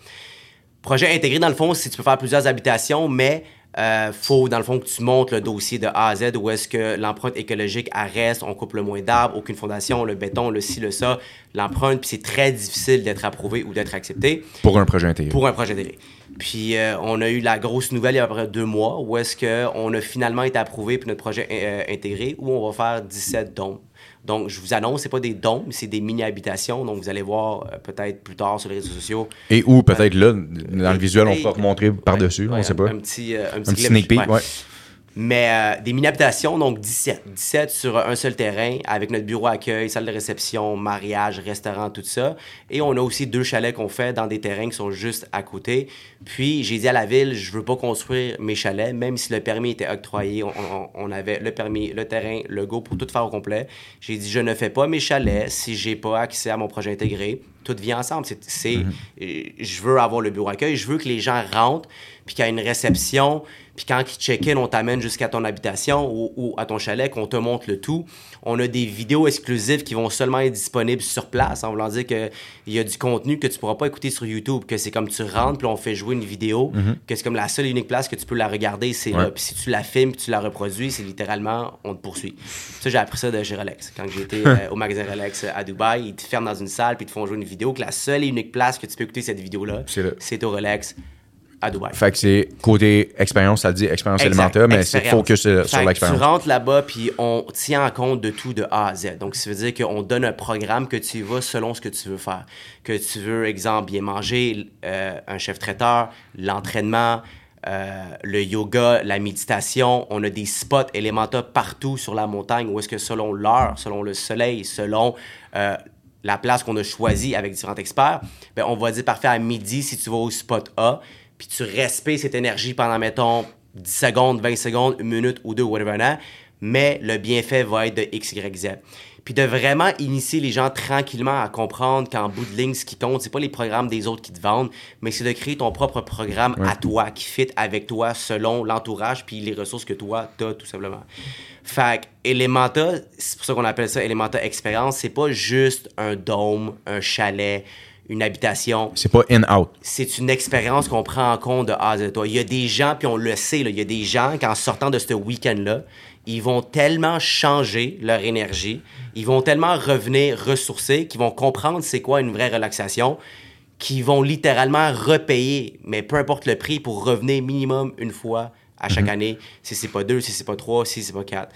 Projet intégré, dans le fond, c'est que tu peux faire plusieurs habitations, mais Euh, faut, dans le fond, que tu montes le dossier de A à Z où est-ce que l'empreinte écologique reste, on coupe le moins d'arbres, aucune fondation, le béton, le ci, le ça, l'empreinte, puis c'est très difficile d'être approuvé ou d'être accepté. Pour un projet intégré. Pour un projet intégré. Puis euh, on a eu la grosse nouvelle il y a à peu près deux mois où est-ce qu'on a finalement été approuvé pour notre projet euh, intégré où on va faire 17 dômes. Donc, je vous annonce, c'est pas des dômes, c'est des mini-habitations. Donc, vous allez voir euh, peut-être plus tard sur les réseaux sociaux. Et où, peut-être là, dans le visuel, on peut remontrer par-dessus, on sait pas. Un petit, un petit, sneak peek, ouais. Mais euh, des mini-habitations, donc 17. 17 sur un seul terrain, avec notre bureau accueil, salle de réception, mariage, restaurant, tout ça. Et on a aussi deux chalets qu'on fait dans des terrains qui sont juste à côté. Puis j'ai dit à la ville, je veux pas construire mes chalets, même si le permis était octroyé. On, avait le permis, le terrain, le go pour tout faire au complet. J'ai dit, je ne fais pas mes chalets si j'ai pas accès à mon projet intégré. Tout vient ensemble. C'est, mhm. euh, Je veux avoir le bureau accueil, je veux que les gens rentrent, puis qu'il y ait une réception puis quand ils check-in, on t'amène jusqu'à ton habitation ou, à ton chalet, qu'on te montre le tout. On a des vidéos exclusives qui vont seulement être disponibles sur place, en voulant dire qu'il y a du contenu que tu pourras pas écouter sur YouTube, que c'est comme tu rentres, puis on fait jouer une vidéo, mhm. que c'est comme la seule et unique place que tu peux la regarder, c'est là. Puis si tu la filmes, puis tu la reproduis, c'est littéralement, on te poursuit. Ça, j'ai appris ça de chez Rolex. Quand j'étais euh, au magasin Rolex à Dubaï, ils te ferment dans une salle, puis ils te font jouer une vidéo, que la seule et unique place que tu peux écouter cette vidéo-là, c'est au Rolex à Dubaï. Fait que c'est côté expérience, ça dit expérience élémentaire, mais c'est focus sur, l'expérience. Tu rentres là-bas, puis on tient en compte de tout de A à Z. Donc, ça veut dire qu'on donne un programme que tu y vas selon ce que tu veux faire. Que tu veux, exemple, bien manger, euh, un chef traiteur, l'entraînement, euh, le yoga, la méditation. On a des spots élémentaires partout sur la montagne où est-ce que selon l'heure, selon le soleil, selon euh, la place qu'on a choisie avec différents experts, ben, on va dire parfait à midi si tu vas au spot A puis tu respectes cette énergie pendant, mettons, 10 secondes, 20 secondes, une minute ou deux, whatever, mais le bienfait va être de X, Y, Z. Puis de vraiment initier les gens tranquillement à comprendre qu'en bout de ligne, ce qui compte, c'est pas les programmes des autres qui te vendent, mais c'est de créer ton propre programme à toi, qui fit avec toi selon l'entourage puis les ressources que toi t'as, tout simplement. Fait Elementa, c'est pour ça qu'on appelle ça Elementa Expérience, c'est pas juste un dôme, un chalet, une habitation. C'est pas in-out. C'est une expérience qu'on prend en compte de A à Z. Il y a des gens, puis on le sait, il y a des gens qu'en sortant de ce week-end-là, ils vont tellement changer leur énergie, ils vont tellement revenir ressourcés, qu'ils vont comprendre c'est quoi une vraie relaxation, qu'ils vont littéralement repayer, mais peu importe le prix, pour revenir minimum une fois à chaque mhm. année, si c'est pas deux, si c'est pas trois, si c'est pas quatre.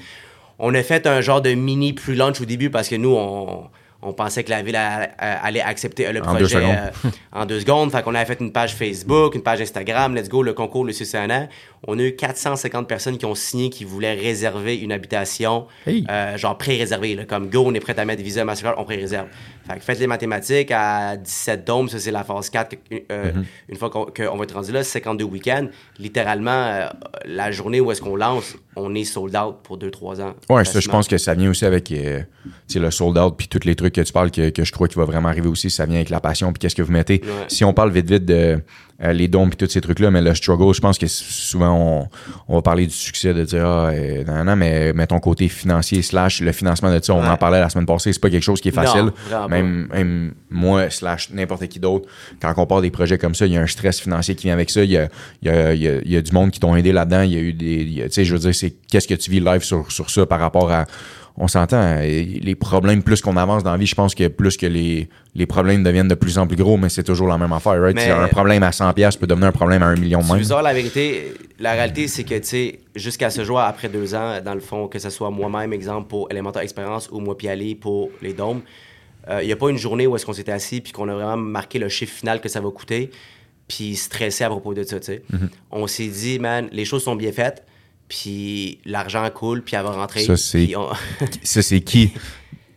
On a fait un genre de mini pre-lunch au début parce que nous, on on pensait que la ville allait accepter le projet euh, en deux secondes. Fait qu'on avait fait une page Facebook, une page Instagram, let's go, le concours, le CCNA. On a eu 450 personnes qui ont signé qui voulaient réserver une habitation, euh, genre pré-réservée, comme go, on est prêt à mettre Visa, Mastercard, on pré-réserve. Fait que faites les mathématiques à 17 dômes, ça c'est la phase 4. Euh, mhm. Une fois qu'on va être rendu là, 52 week-ends, littéralement, la journée où est-ce qu'on lance, on est sold out pour 2-3 ans. Ouais, ça, je pense que ça vient aussi avec le sold out puis tous les trucs que tu parles que, je crois qu'il va vraiment arriver aussi, ça vient avec la passion puis qu'est-ce que vous mettez. Si on parle vite vite de euh, les dons puis tous ces trucs-là, mais le struggle, je pense que souvent on, va parler du succès, de dire ah, euh, non, non, mais, mais ton côté financier slash le financement de ça, on en parlait la semaine passée, c'est pas quelque chose qui est facile. même, moi slash n'importe qui d'autre, quand on parle des projets comme ça, il y a un stress financier qui vient avec ça. Il y a, il y a, il y a, du monde qui t'ont aidé là-dedans. Il y a eu des. Tu sais, je veux dire, c'est qu'est-ce que tu vis live sur, sur ça par rapport à on s'entend, euh, les problèmes, plus qu'on avance dans la vie, je pense que plus que les, les problèmes deviennent de plus en plus gros, mais c'est toujours la même affaire, right? un problème à 100$ peut devenir un problème à un million même. la vérité, la réalité, c'est que, tu sais, jusqu'à ce jour, après deux ans, dans le fond, que ce soit moi-même, exemple, pour Elemental Experience ou moi, Piali pour les dômes, il euh, n'y a pas une journée où est-ce qu'on s'était assis puis qu'on a vraiment marqué le chiffre final que ça va coûter puis stressé à propos de ça, tu sais. Mm-hmm. On s'est dit, man, les choses sont bien faites, puis l'argent coule, puis elle va rentrer. Ça, c'est qui?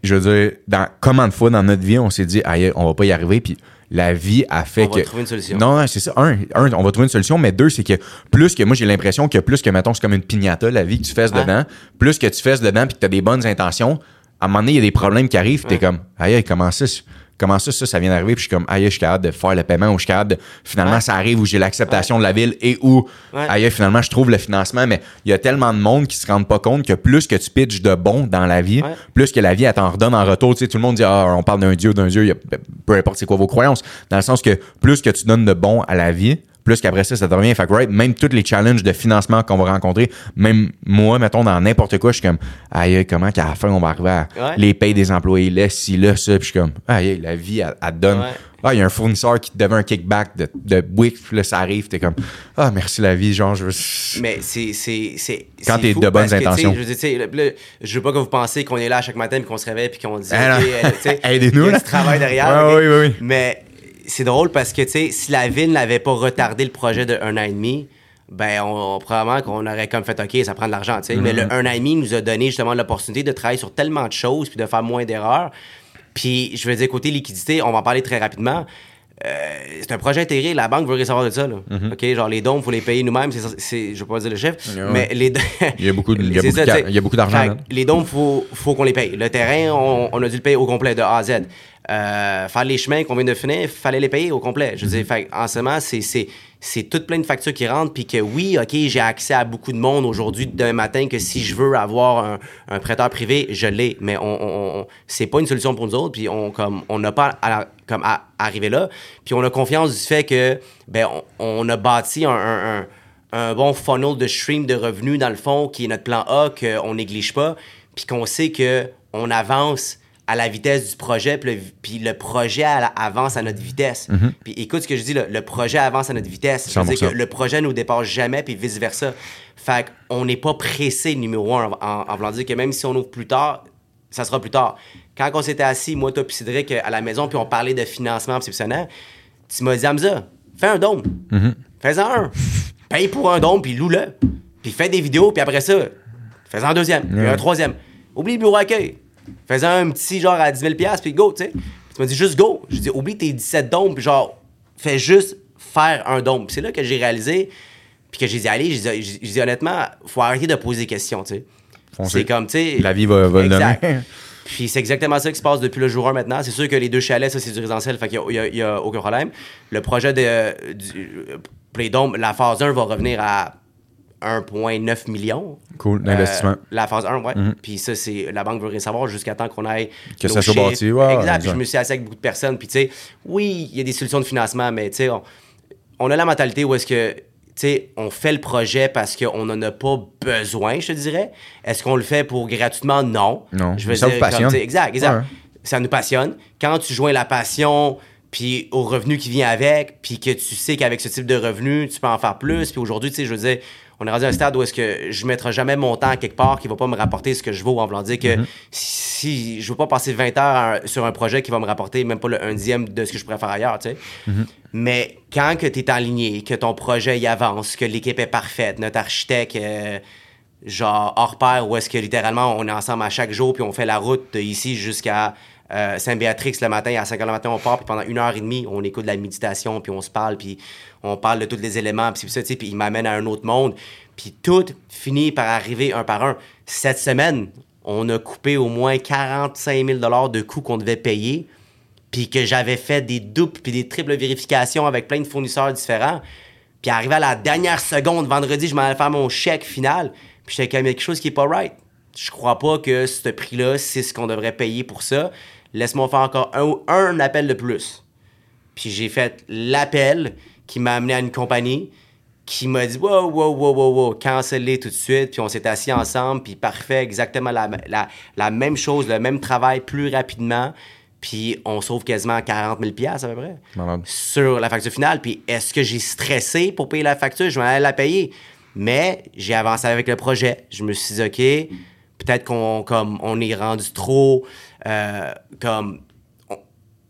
Je veux dire, dans, combien de fois dans notre vie, on s'est dit, aïe, on va pas y arriver, puis la vie a fait que. On va trouver une solution. Non, c'est ça. Un, on va trouver une solution, mais deux, c'est que plus que moi, j'ai l'impression que plus que, mettons, c'est comme une pignata, la vie que tu fais dedans, plus que tu fais dedans, puis que tu as des bonnes intentions, à un moment donné, il y a des problèmes qui arrivent, tu es comme, aïe, comment ça? comment ça, ça, ça vient d'arriver, puis je suis comme, aïe, je suis capable de faire le paiement, ou je suis capable de, finalement, ça arrive où j'ai l'acceptation de la ville et où, aïe, finalement, je trouve le financement, mais il y a tellement de monde qui se rendent pas compte que plus que tu pitches de bon dans la vie, plus que la vie, elle t'en redonne en retour. Tu sais, tout le monde dit, ah, on parle d'un Dieu, d'un Dieu, peu importe c'est quoi vos croyances, dans le sens que plus que tu donnes de bon à la vie, plus qu'après ça, ça te revient. Fait que, right, même tous les challenges de financement qu'on va rencontrer, même moi, mettons, dans n'importe quoi, je suis comme, aïe, comment qu'à la fin, on va arriver à Ouais. les payes des employés, là, ci, là, ça. Puis je suis comme, aïe, la vie, elle, elle te donne. Ouais. Ah, il y a un fournisseur qui te devait un kickback de, de Wix, puis là, ça arrive, t'es comme, ah, merci la vie, genre, je veux. Mais c'est. c'est, c'est Quand t'es de bonnes que, intentions. Je veux, dire, là, je veux pas que vous pensiez qu'on est là chaque matin puis qu'on se réveille puis qu'on dit. Ah, euh, Aidez-nous, Il y a là. du travail derrière. Ouais, oui, oui, oui. Mais c'est drôle parce que, tu sais, si la ville n'avait pas retardé le projet de un an et demi, ben, on, probablement qu'on aurait comme fait, OK, ça prend de l'argent, tu sais. Mais Mm-hmm. le un an et demi nous a donné justement l'opportunité de travailler sur tellement de choses puis de faire moins d'erreurs. Puis, je veux dire, côté liquidité, on va en parler très rapidement. Euh, c'est un projet intégré, la banque veut rien savoir de ça. Là. OK, genre les dons, il faut les payer nous-mêmes. C'est, je vais pas dire le chef, Mm-hmm. Ouais. mais les Il y a beaucoup il y a beaucoup de ça, ca- tu sais. il y a beaucoup d'argent, Les dons, il faut, faut qu'on les paye. Le terrain, on, on a dû le payer au complet, de A à Z. Euh, faire les chemins qu'on vient de finir, il fallait les payer au complet. Je veux dire, que, en ce moment, c'est, toute plein de factures qui rentrent, puis que oui, OK, j'ai accès à beaucoup de monde aujourd'hui, d'un matin, que si je veux avoir un, un prêteur privé, je l'ai. Mais on, on- on- c'est pas une solution pour nous autres, puis on comme on n'a pas à, comme à, arriver là. Puis on a confiance du fait que, ben, on, on a bâti un- un- un un bon funnel de stream de revenus dans le fond qui est notre plan A qu'on néglige pas puis qu'on sait que on avance à la vitesse du projet puis le, puis le projet la- avance à notre vitesse puis écoute ce que je dis le projet avance à notre vitesse je veux dire 100%. que le projet nous dépasse jamais puis vice versa fait qu'on n'est pas pressé numéro un en, en, en voulant dire que même si on ouvre plus tard ça sera plus tard quand on s'était assis moi toi puis Cédric à la maison puis on parlait de financement exceptionnel tu m'as dit Hamza fais un dôme Fais-en un. Paye pour un don, puis loue-le. Puis fais des vidéos, puis après ça, fais-en un deuxième, puis un troisième. Oublie le bureau accueil. Fais-en un petit genre à 10 000 puis go, tu sais. Tu m'as dit juste go. Je dis, oublie tes 17 dons, puis genre, fais juste faire un. Puis c'est là que j'ai réalisé, puis que j'ai dit, allez, j'ai dit, j'ai dit, honnêtement, faut arrêter de poser des questions, tu sais. C'est comme, tu sais. La vie va- va le donner. Puis c'est exactement ça qui se passe depuis le jour 1 maintenant. C'est sûr que les deux chalets, ça, c'est du résidentiel, fait qu'il n'y a, aucun problème. Le projet de, du, pour les dômes, la phase 1 va revenir à 1,9 million. Cool, d'investissement. Euh, la phase 1, ouais. Puis ça, c'est la banque veut rien savoir jusqu'à temps qu'on aille. Que ça soit bâti, ouais, exact. Puis je me suis assis avec beaucoup de personnes. Puis tu sais, oui, il y a des solutions de financement, mais tu sais, on, on a la mentalité où est-ce que. Tu sais, on fait le projet parce qu'on n'en a pas besoin, je te dirais. Est-ce qu'on le fait pour gratuitement? Non. Non. Je veux Ça vous dire, comme, passionne. exact, exact. Ouais. Ça nous passionne. Quand tu joins la passion, puis au revenu qui vient avec, puis que tu sais qu'avec ce type de revenu, tu peux en faire plus. Puis aujourd'hui, tu sais, je veux dire, on est rendu à un stade où est-ce que je mettrai jamais mon temps à quelque part qui va pas me rapporter ce que je vaux en voulant dire Mm-hmm. que si je veux pas passer 20 heures un- sur un projet qui va me rapporter même pas le un dixième de ce que je pourrais faire ailleurs, tu sais. Mm-hmm. Mais quand que tu es aligné, que ton projet y avance, que l'équipe est parfaite, notre architecte euh, genre hors pair où est-ce que littéralement on est ensemble à chaque jour puis on fait la route de ici jusqu'à euh, Saint-Béatrix le matin à 5 h le matin on part puis pendant une heure et demie on écoute la méditation puis on se parle puis on parle de tous les éléments puis ça puis il m'amène à un autre monde puis tout finit par arriver un par un cette semaine on a coupé au moins 45 000 dollars de coûts qu'on devait payer puis que j'avais fait des doubles puis des triples vérifications avec plein de fournisseurs différents. Puis arrivé à la dernière seconde, vendredi, je m'en allais faire mon chèque final. Puis j'étais comme, quelque chose qui est pas right. Je crois pas que ce prix-là, c'est ce qu'on devrait payer pour ça. Laisse-moi faire encore un, un appel de plus. Puis j'ai fait l'appel qui m'a amené à une compagnie qui m'a dit wow, wow, wow, wow, wow, cancellez tout de suite. Puis on s'est assis ensemble, puis parfait, exactement la, la, la même chose, le même travail plus rapidement. Puis on sauve quasiment 40 000 à peu près Malade. sur la facture finale. Puis est-ce que j'ai stressé pour payer la facture? Je m'en allais la payer. Mais j'ai avancé avec le projet. Je me suis dit, OK, peut-être qu'on comme, on est rendu trop euh, comme on,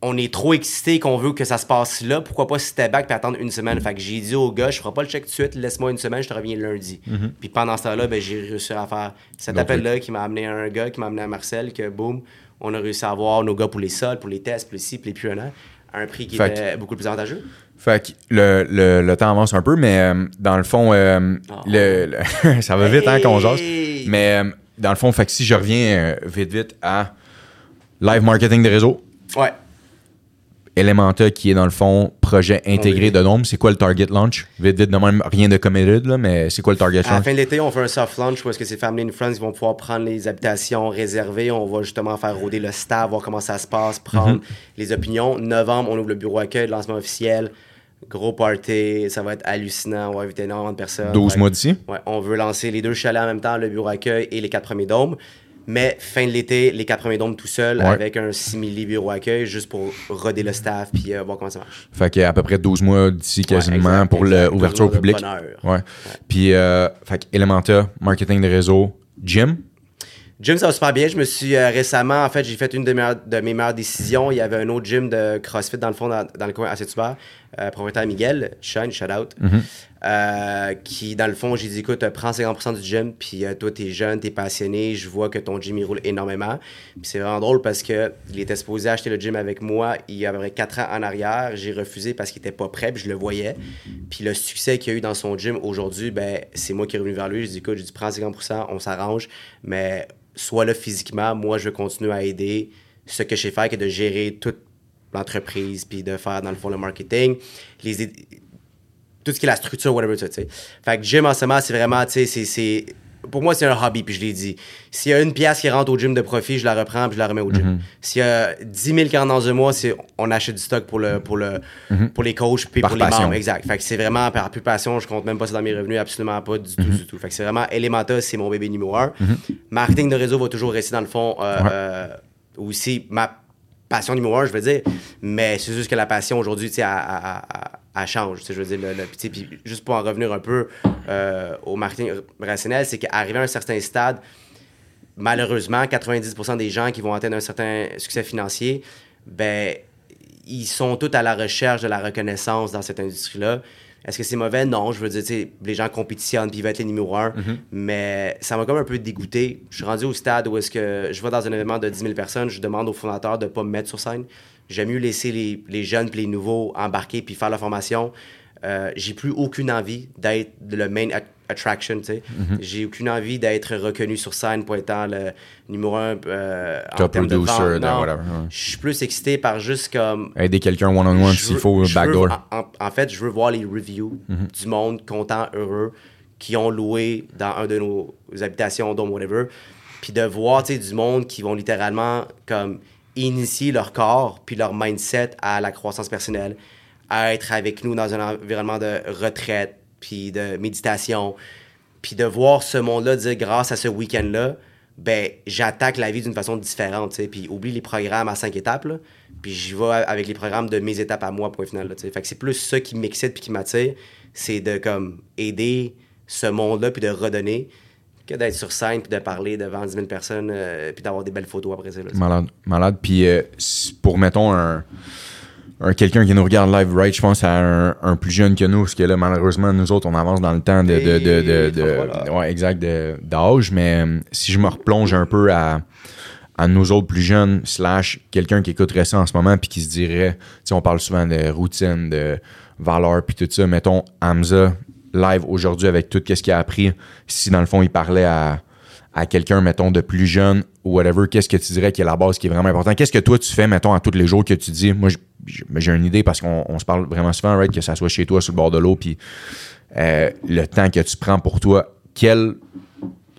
on est trop excité qu'on veut que ça se passe là. Pourquoi pas step back puis attendre une semaine? Fait que j'ai dit au gars, je ferai pas le check tout de suite, laisse-moi une semaine, je te reviens lundi. Puis pendant ce temps-là, ben, j'ai réussi à faire cet appel-là qui m'a amené à un gars, qui m'a amené à Marcel, que boum, on a réussi à avoir nos gars pour les sols, pour les tests, pour les ci, pour les plus un an, à un prix qui Fait était beaucoup plus avantageux. Fait que le, le, le temps avance un peu, mais euh, dans le fond, euh, Oh. le, le- ça va vite hein, qu'on jase. Mais euh, dans le fond, fait que si je reviens vite, vite à live marketing de réseau, Ouais. Elementa qui est dans le fond projet intégré Oui. de Gnome, c'est quoi le target launch? Vite, vite, de même, rien de committed, là, mais c'est quoi le target À la launch? fin de l'été, on fait un soft launch où est-ce que c'est Family and Friends vont pouvoir prendre les habitations réservées. On va justement faire rôder le staff, voir comment ça se passe, prendre Mhm. les opinions. Novembre, on ouvre le bureau accueil, lancement officiel. Gros party, ça va être hallucinant. On va inviter énormément de personnes. 12 Fait- mois d'ici? Ouais, on veut lancer les deux chalets en même temps, le bureau accueil et les quatre premiers dômes. Mais fin de l'été, les quatre premiers dômes tout seul Ouais. avec un simili bureau accueil juste pour roder le staff puis euh, voir comment ça marche. Fait qu'il y a à peu près 12 mois d'ici quasiment exact, pour l'ouverture au 12 mois de public. Ouais. Puis, euh, fait que Elementa, marketing de réseau, gym. Gym, ça va super bien. Je me suis euh, récemment, en fait, j'ai fait une de, mes- de mes meilleures décisions. Il y avait un autre gym de CrossFit dans le fond, dans, dans le coin à Saint-Hubert, euh, propriétaire Miguel, Sean, shout out, euh, qui, dans le fond, j'ai dit, écoute, prends 50% du gym, puis euh, toi, t'es jeune, t'es passionné, je vois que ton gym, il roule énormément. Puis c'est vraiment drôle parce que il était supposé acheter le gym avec moi il y a à peu près 4 ans en arrière. J'ai refusé parce qu'il était pas prêt, puis je le voyais. Puis le succès qu'il a eu dans son gym aujourd'hui, ben, c'est moi qui est revenu vers lui. J'ai dit, écoute, j'ai dit, prends 50%, on s'arrange, mais sois là physiquement, moi, je vais continuer à aider ce que je sais faire, qui est de gérer toute l'entreprise, puis de faire, dans le fond, le marketing, les, tout ce qui est la structure, whatever, tu sais. Fait que gym en ce moment, c'est vraiment, tu sais, c'est-. Pour moi, c'est un hobby, puis je l'ai dit. S'il y a une pièce qui rentre au gym de profit, je la reprends, puis je la remets au gym. Mhm. S'il y a 10 000 qui rentrent dans un mois, on achète du stock pour, le, pour, le, pour les coachs, puis. Par pour les passion. membres. Exact. Fait que c'est vraiment par plus passion, je compte même pas ça dans mes revenus, absolument pas du tout, Mhm. du tout. Fait que c'est vraiment Elementa, c'est mon bébé numéro un. Marketing de réseau va toujours rester dans le fond euh, Ouais. euh, aussi ma passion numéro un, je veux dire. Mais c'est juste que la passion aujourd'hui, tu sais, elle, change. Je veux dire, le, le- puis juste pour en revenir un peu euh, au marketing rationnel, c'est qu'arrivé à un certain stade, malheureusement, 90% des gens qui vont atteindre un certain succès financier, ben, ils sont tous à la recherche de la reconnaissance dans cette industrie-là. Est-ce que c'est mauvais? Non, je veux dire, tu sais, les gens compétitionnent puis ils veulent être les numéros un, mais ça m'a comme un peu dégoûté. Je suis rendu au stade où est-ce que je vais dans un événement de 10 000 personnes, je demande au fondateur de ne pas me mettre sur scène. J'aime mieux laisser les, les jeunes puis les nouveaux embarquer puis faire la formation. Euh, j'ai plus aucune envie d'être le main at- attraction, tu sais. J'ai aucune envie d'être reconnu sur scène pour étant le numéro un euh, en Top termes de producer, vente. Non, whatever, ouais. Je suis plus excité par juste comme Aider quelqu'un one-on-one s'il faut, veux- backdoor. en, en- en fait, je veux voir les reviews du monde content, heureux, qui ont loué dans un de nos habitations, dont whatever. Puis de voir, tu sais, du monde qui vont littéralement comme initier leur corps puis leur mindset à la croissance personnelle, être avec nous dans un environnement de retraite puis de méditation. Puis de voir ce monde-là dire grâce à ce week-end-là, ben j'attaque la vie d'une façon différente, tu sais. Puis oublie les programmes à cinq étapes. Puis j'y vais avec les programmes de mes étapes à moi, point final, tu. Fait que c'est plus ça qui m'excite puis qui m'attire, c'est de comme aider ce monde-là puis de redonner que d'être sur scène puis de parler devant 10 000 personnes euh, puis d'avoir des belles photos après ça. là. Malade. Malade. Puis euh, pour, mettons, un- quelqu'un qui nous regarde live, right, je pense à un, un plus jeune que nous, parce que là, malheureusement, nous autres, on avance dans le temps de. de, de, de- ouais, exact, d'âge. Mais euh, si je me replonge un peu à, à nous autres plus jeunes, slash quelqu'un qui écouterait ça en ce moment, puis qui se dirait, tu sais, on parle souvent de routine, de valeur, puis tout ça. Mettons, Hamza, live aujourd'hui, avec tout ce qu'il a appris, si dans le fond, il parlait à à quelqu'un, mettons, de plus jeune ou whatever, qu'est-ce que tu dirais qui est la base qui est vraiment important? Qu'est-ce que toi, tu fais, mettons, à tous les jours que tu dis? Moi, j'ai une idée parce qu'on on se parle vraiment souvent, right, que ça soit chez toi, sur le bord de l'eau, puis euh, le temps que tu prends pour toi, quel,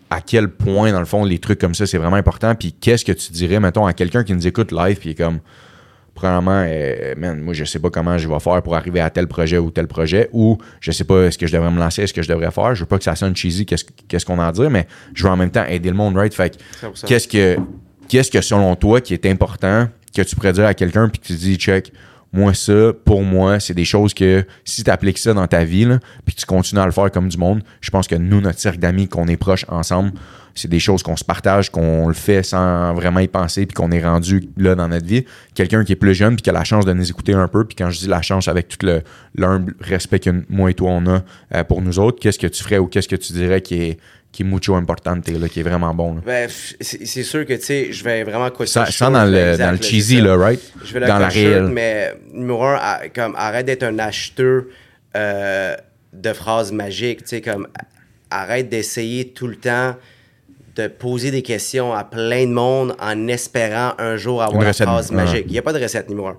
à quel point, dans le fond, les trucs comme ça, c'est vraiment important, puis qu'est-ce que tu dirais, mettons, à quelqu'un qui nous écoute live, puis comme, premièrement, euh, man, moi, je sais pas comment je vais faire pour arriver à tel projet ou tel projet, ou je sais pas est-ce que je devrais me lancer, est-ce que je devrais faire. Je veux pas que ça sonne cheesy, qu'est-ce qu'on à dire, mais je veux en même temps aider le monde, right? Fait que 100%. qu'est-ce que, qu'est-ce que selon toi qui est important que tu pourrais dire à quelqu'un puis que tu dis, check, moi, ça, pour moi, c'est des choses que si tu appliques ça dans ta vie, là, puis que tu continues à le faire comme du monde, je pense que nous, notre cercle d'amis, qu'on est proches ensemble, c'est des choses qu'on se partage, qu'on le fait sans vraiment y penser, puis qu'on est rendu là dans notre vie. Quelqu'un qui est plus jeune, puis qui a la chance de nous écouter un peu, puis quand je dis la chance, avec tout le l'humble respect que moi et toi on a euh, pour nous autres, qu'est-ce que tu ferais ou qu'est-ce que tu dirais qui est, qui est mucho importante, là, qui est vraiment bon? Ben, c'est sûr que, tu sais, je vais vraiment quoi Ça, ça dans le, dans le cheesy, là, right? Je vais dans la réelle. mais numéro un, comme, arrête d'être un acheteur euh, de phrases magiques, tu sais, comme, arrête d'essayer tout le temps de poser des questions à plein de monde en espérant un jour avoir Une phrase magique. Il n'y a pas de recette numéro un.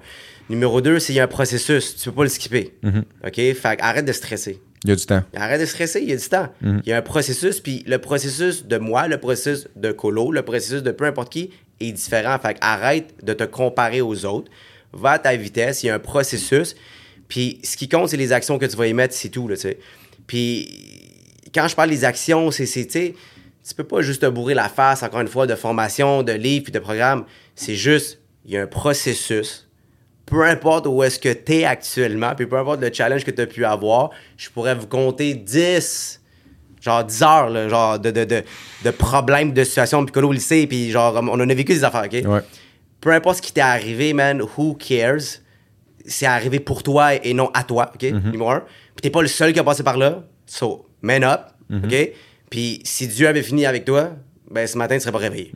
Numéro deux, c'est qu'il y a un processus, tu peux pas le skipper. Mm-hmm. OK? Fait arrête de stresser. Il y a du temps. Arrête de stresser, il y a du temps. Mm-hmm. Il y a un processus, puis le processus de moi, le processus de Colo, le processus de peu importe qui est différent. Fait que arrête de te comparer aux autres. Va à ta vitesse, il y a un processus. Puis ce qui compte, c'est les actions que tu vas y mettre, c'est tout, là, tu sais. Puis quand je parle des actions, c'est, c'est, tu sais, tu peux pas juste te bourrer la face, encore une fois, de formation, de livres, puis de programmes. C'est juste, il y a un processus. Peu importe où est-ce que tu es actuellement, puis peu importe le challenge que tu as pu avoir, je pourrais vous compter 10, genre 10 heures, là, genre de, de, de, de problèmes, de situations, puis au lycée, puis genre, on en a vécu des affaires, OK? Ouais. peu importe ce qui t'est arrivé, man, who cares? C'est arrivé pour toi et non à toi, OK? Numéro un. Puis t'es pas le seul qui a passé par là. So, man up, OK? Puis si Dieu avait fini avec toi, ben ce matin, tu serais pas réveillé.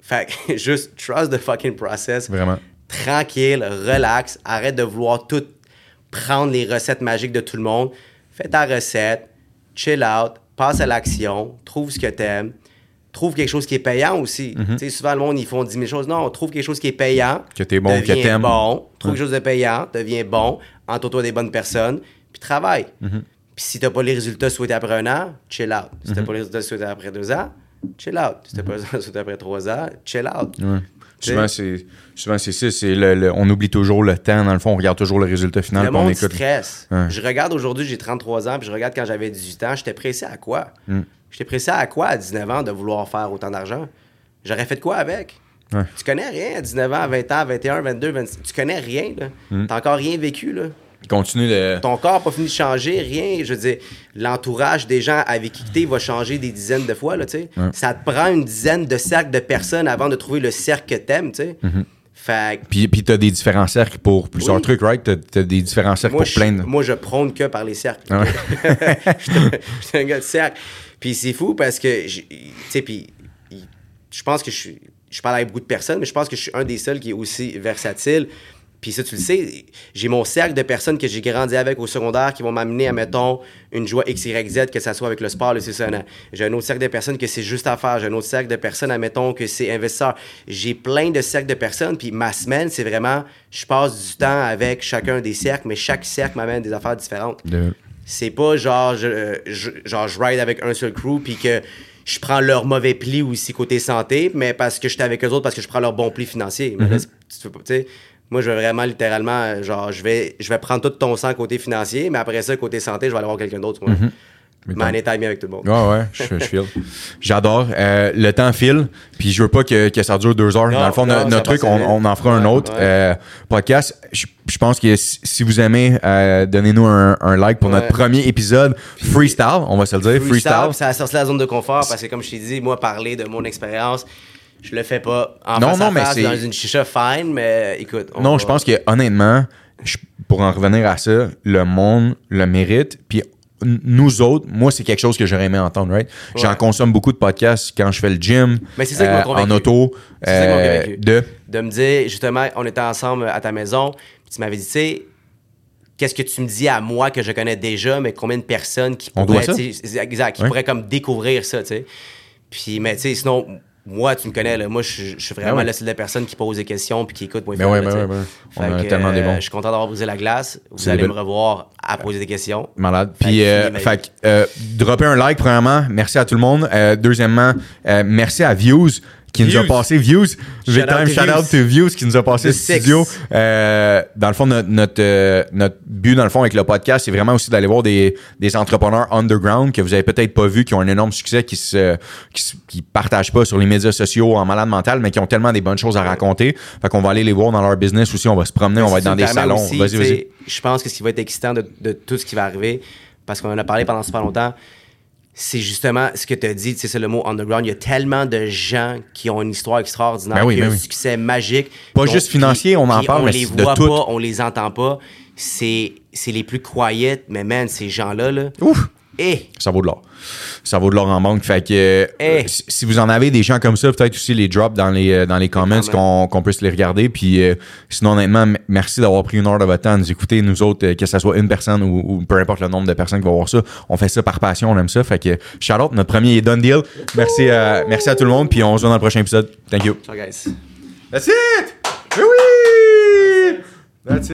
Fait que juste trust the fucking process. Vraiment. Tranquille, relax, arrête de vouloir tout prendre les recettes magiques de tout le monde. Fais ta recette, chill out, passe à l'action, trouve ce que t'aimes. Trouve quelque chose qui est payant aussi. Mhm. Tu sais, souvent, le monde, ils font 10 000 choses. Non, trouve quelque chose qui est payant. Que t'es bon, que t'aimes. bon. Trouve quelque chose de payant, deviens bon, entoure-toi des bonnes personnes, puis travaille. Mhm. Puis si t'as pas les résultats souhaités après un an, chill out. Si t'as pas les résultats souhaités après deux ans, chill out. Si t'as pas les résultats souhaités après trois ans, chill out. Ouais. Souvent, c'est souvent c'est ça. C'est le, le- on oublie toujours le temps. Dans le fond, on regarde toujours le résultat final. Le on monde écoute. stresse. Ouais. Je regarde aujourd'hui, j'ai 33 ans, puis je regarde quand j'avais 18 ans, j'étais pressé à quoi? Mm. J'étais pressé à quoi à 19 ans de vouloir faire autant d'argent? J'aurais fait de quoi avec? Ouais. Tu connais rien à 19 ans, 20 ans, 21, 22, 26. Tu connais rien, là. Mm. T'as encore rien vécu, là. Continue. Ton corps n'a pas fini de changer, rien. Je veux dire, l'entourage des gens avec qui t'es va changer des dizaines de fois, là, tu sais. Ouais. Ça te prend une dizaine de cercles de personnes avant de trouver le cercle que t'aimes, tu sais. Mm-hmm. Fait Puis, puis t'as des différents cercles pour plusieurs Oui. trucs, right? T'as, des différents cercles moi, pour plein de. moi, je prône que par les cercles. Ah Je suis je suis un gars de cercle. Puis c'est fou parce que, tu sais, puis je pense que je suis. Je parle avec beaucoup de personnes, mais je pense que je suis un des seuls qui est aussi versatile. Puis ça, tu le sais, j'ai mon cercle de personnes que j'ai grandi avec au secondaire qui vont m'amener à, mettons, une joie X, Y, Z, que ça soit avec le sport, le c'est J'ai un autre cercle de personnes que c'est juste à faire. J'ai un autre cercle de personnes, admettons, que c'est investisseur. J'ai plein de cercles de personnes. Puis ma semaine, c'est vraiment, je passe du temps avec chacun des cercles, mais chaque cercle m'amène des affaires différentes. C'est pas genre je, euh, je- genre je ride avec un seul crew puis que je prends leur mauvais pli aussi côté santé, mais parce que j'étais avec eux autres parce que je prends leur bon pli financier. Mais là, c'est- tu peux pas- tu sais, moi, je vais vraiment littéralement, genre, je vais, je vais prendre tout ton sang côté financier, mais après ça, côté santé, je vais aller voir quelqu'un d'autre. moi. En état avec tout le monde. Ouais, ouais, je, je file. J'adore. Euh, le temps file, puis je veux pas que, que ça dure deux heures. Non, Dans le fond, non, notre truc, on, on en fera un autre ouais. euh, podcast. Je, je pense que si, vous aimez, euh, donnez-nous un, un like pour notre premier épisode freestyle. On va se le dire, freestyle. Freestyle, ça sorti de la zone de confort parce que, comme je t'ai dit, moi, parler de mon expérience, je le fais pas en Non, face non, à mais face, dans une chicha fine, mais écoute. on Non, va- je pense que honnêtement, je- pour en revenir à ça, le monde le mérite. Puis nous autres, moi, c'est quelque chose que j'aurais aimé entendre, right? J'en consomme beaucoup de podcasts quand je fais le gym, Mais c'est ça euh, en auto, ça euh, convaincu. de de me dire, justement, on était ensemble à ta maison, puis tu m'avais dit, tu sais, qu'est-ce que tu me dis à moi que je connais déjà, mais combien de personnes qui On pourraient, doit ça? exact, qui Ouais. pourraient comme découvrir ça, tu sais? Puis, mais tu sais, sinon, moi, tu me connais, là, moi, je suis- vraiment Ben ouais. le style de personne qui pose des questions puis qui écoute. Moi, Ben ouais, ben ouais. On a tellement des bons. Je suis content d'avoir brisé la glace. Vous allez me revoir à poser des questions. Malade. Puis, euh, fait euh, dropper un like, premièrement. Merci à tout le monde. Euh, deuxièmement, euh, merci à Views qui nous a passé Views. Big time shout out to Views. Qui nous a passé le studio. Euh, dans le fond, notre, notre, euh, notre but, dans le fond, avec le podcast, c'est vraiment aussi d'aller voir des, des entrepreneurs underground que vous avez peut-être pas vus, qui ont un énorme succès, qui se, qui, se- qui partagent pas sur les médias sociaux en malade mental, mais qui ont tellement des bonnes choses à raconter. Fait qu'on va aller les voir dans leur business aussi. On va se promener, on va être dans des salons. Vas-y, vas-y. Je pense que ce qui va être excitant de, de tout ce qui va arriver, parce qu'on en a parlé pendant super longtemps, c'est justement ce que tu as dit, c'est le mot underground. Il y a tellement de gens qui ont une histoire extraordinaire, Ben oui, qui ont ben un oui. succès magique. Pas juste financier, on en parle, on mais les de voit tout. pas, on les entend pas. C'est c'est les plus quiet, mais man, ces gens-là, là, Eh, ça vaut de l'or. Ça vaut de l'or en banque. Fait que euh, Hey. si vous en avez des gens comme ça, peut-être aussi les drop dans les, euh, dans les comments qu'on puisse les regarder. Puis euh, sinon, honnêtement, merci d'avoir pris une heure de votre temps à nous écouter. Nous autres, euh, que ce soit une personne ou, ou peu importe le nombre de personnes qui vont voir ça, on fait ça par passion, on aime ça. Fait que shout out, notre premier est done deal. Merci à, merci à tout le monde. Puis on se voit dans le prochain épisode. Thank you. ciao guys. That's it! Oui! That's it!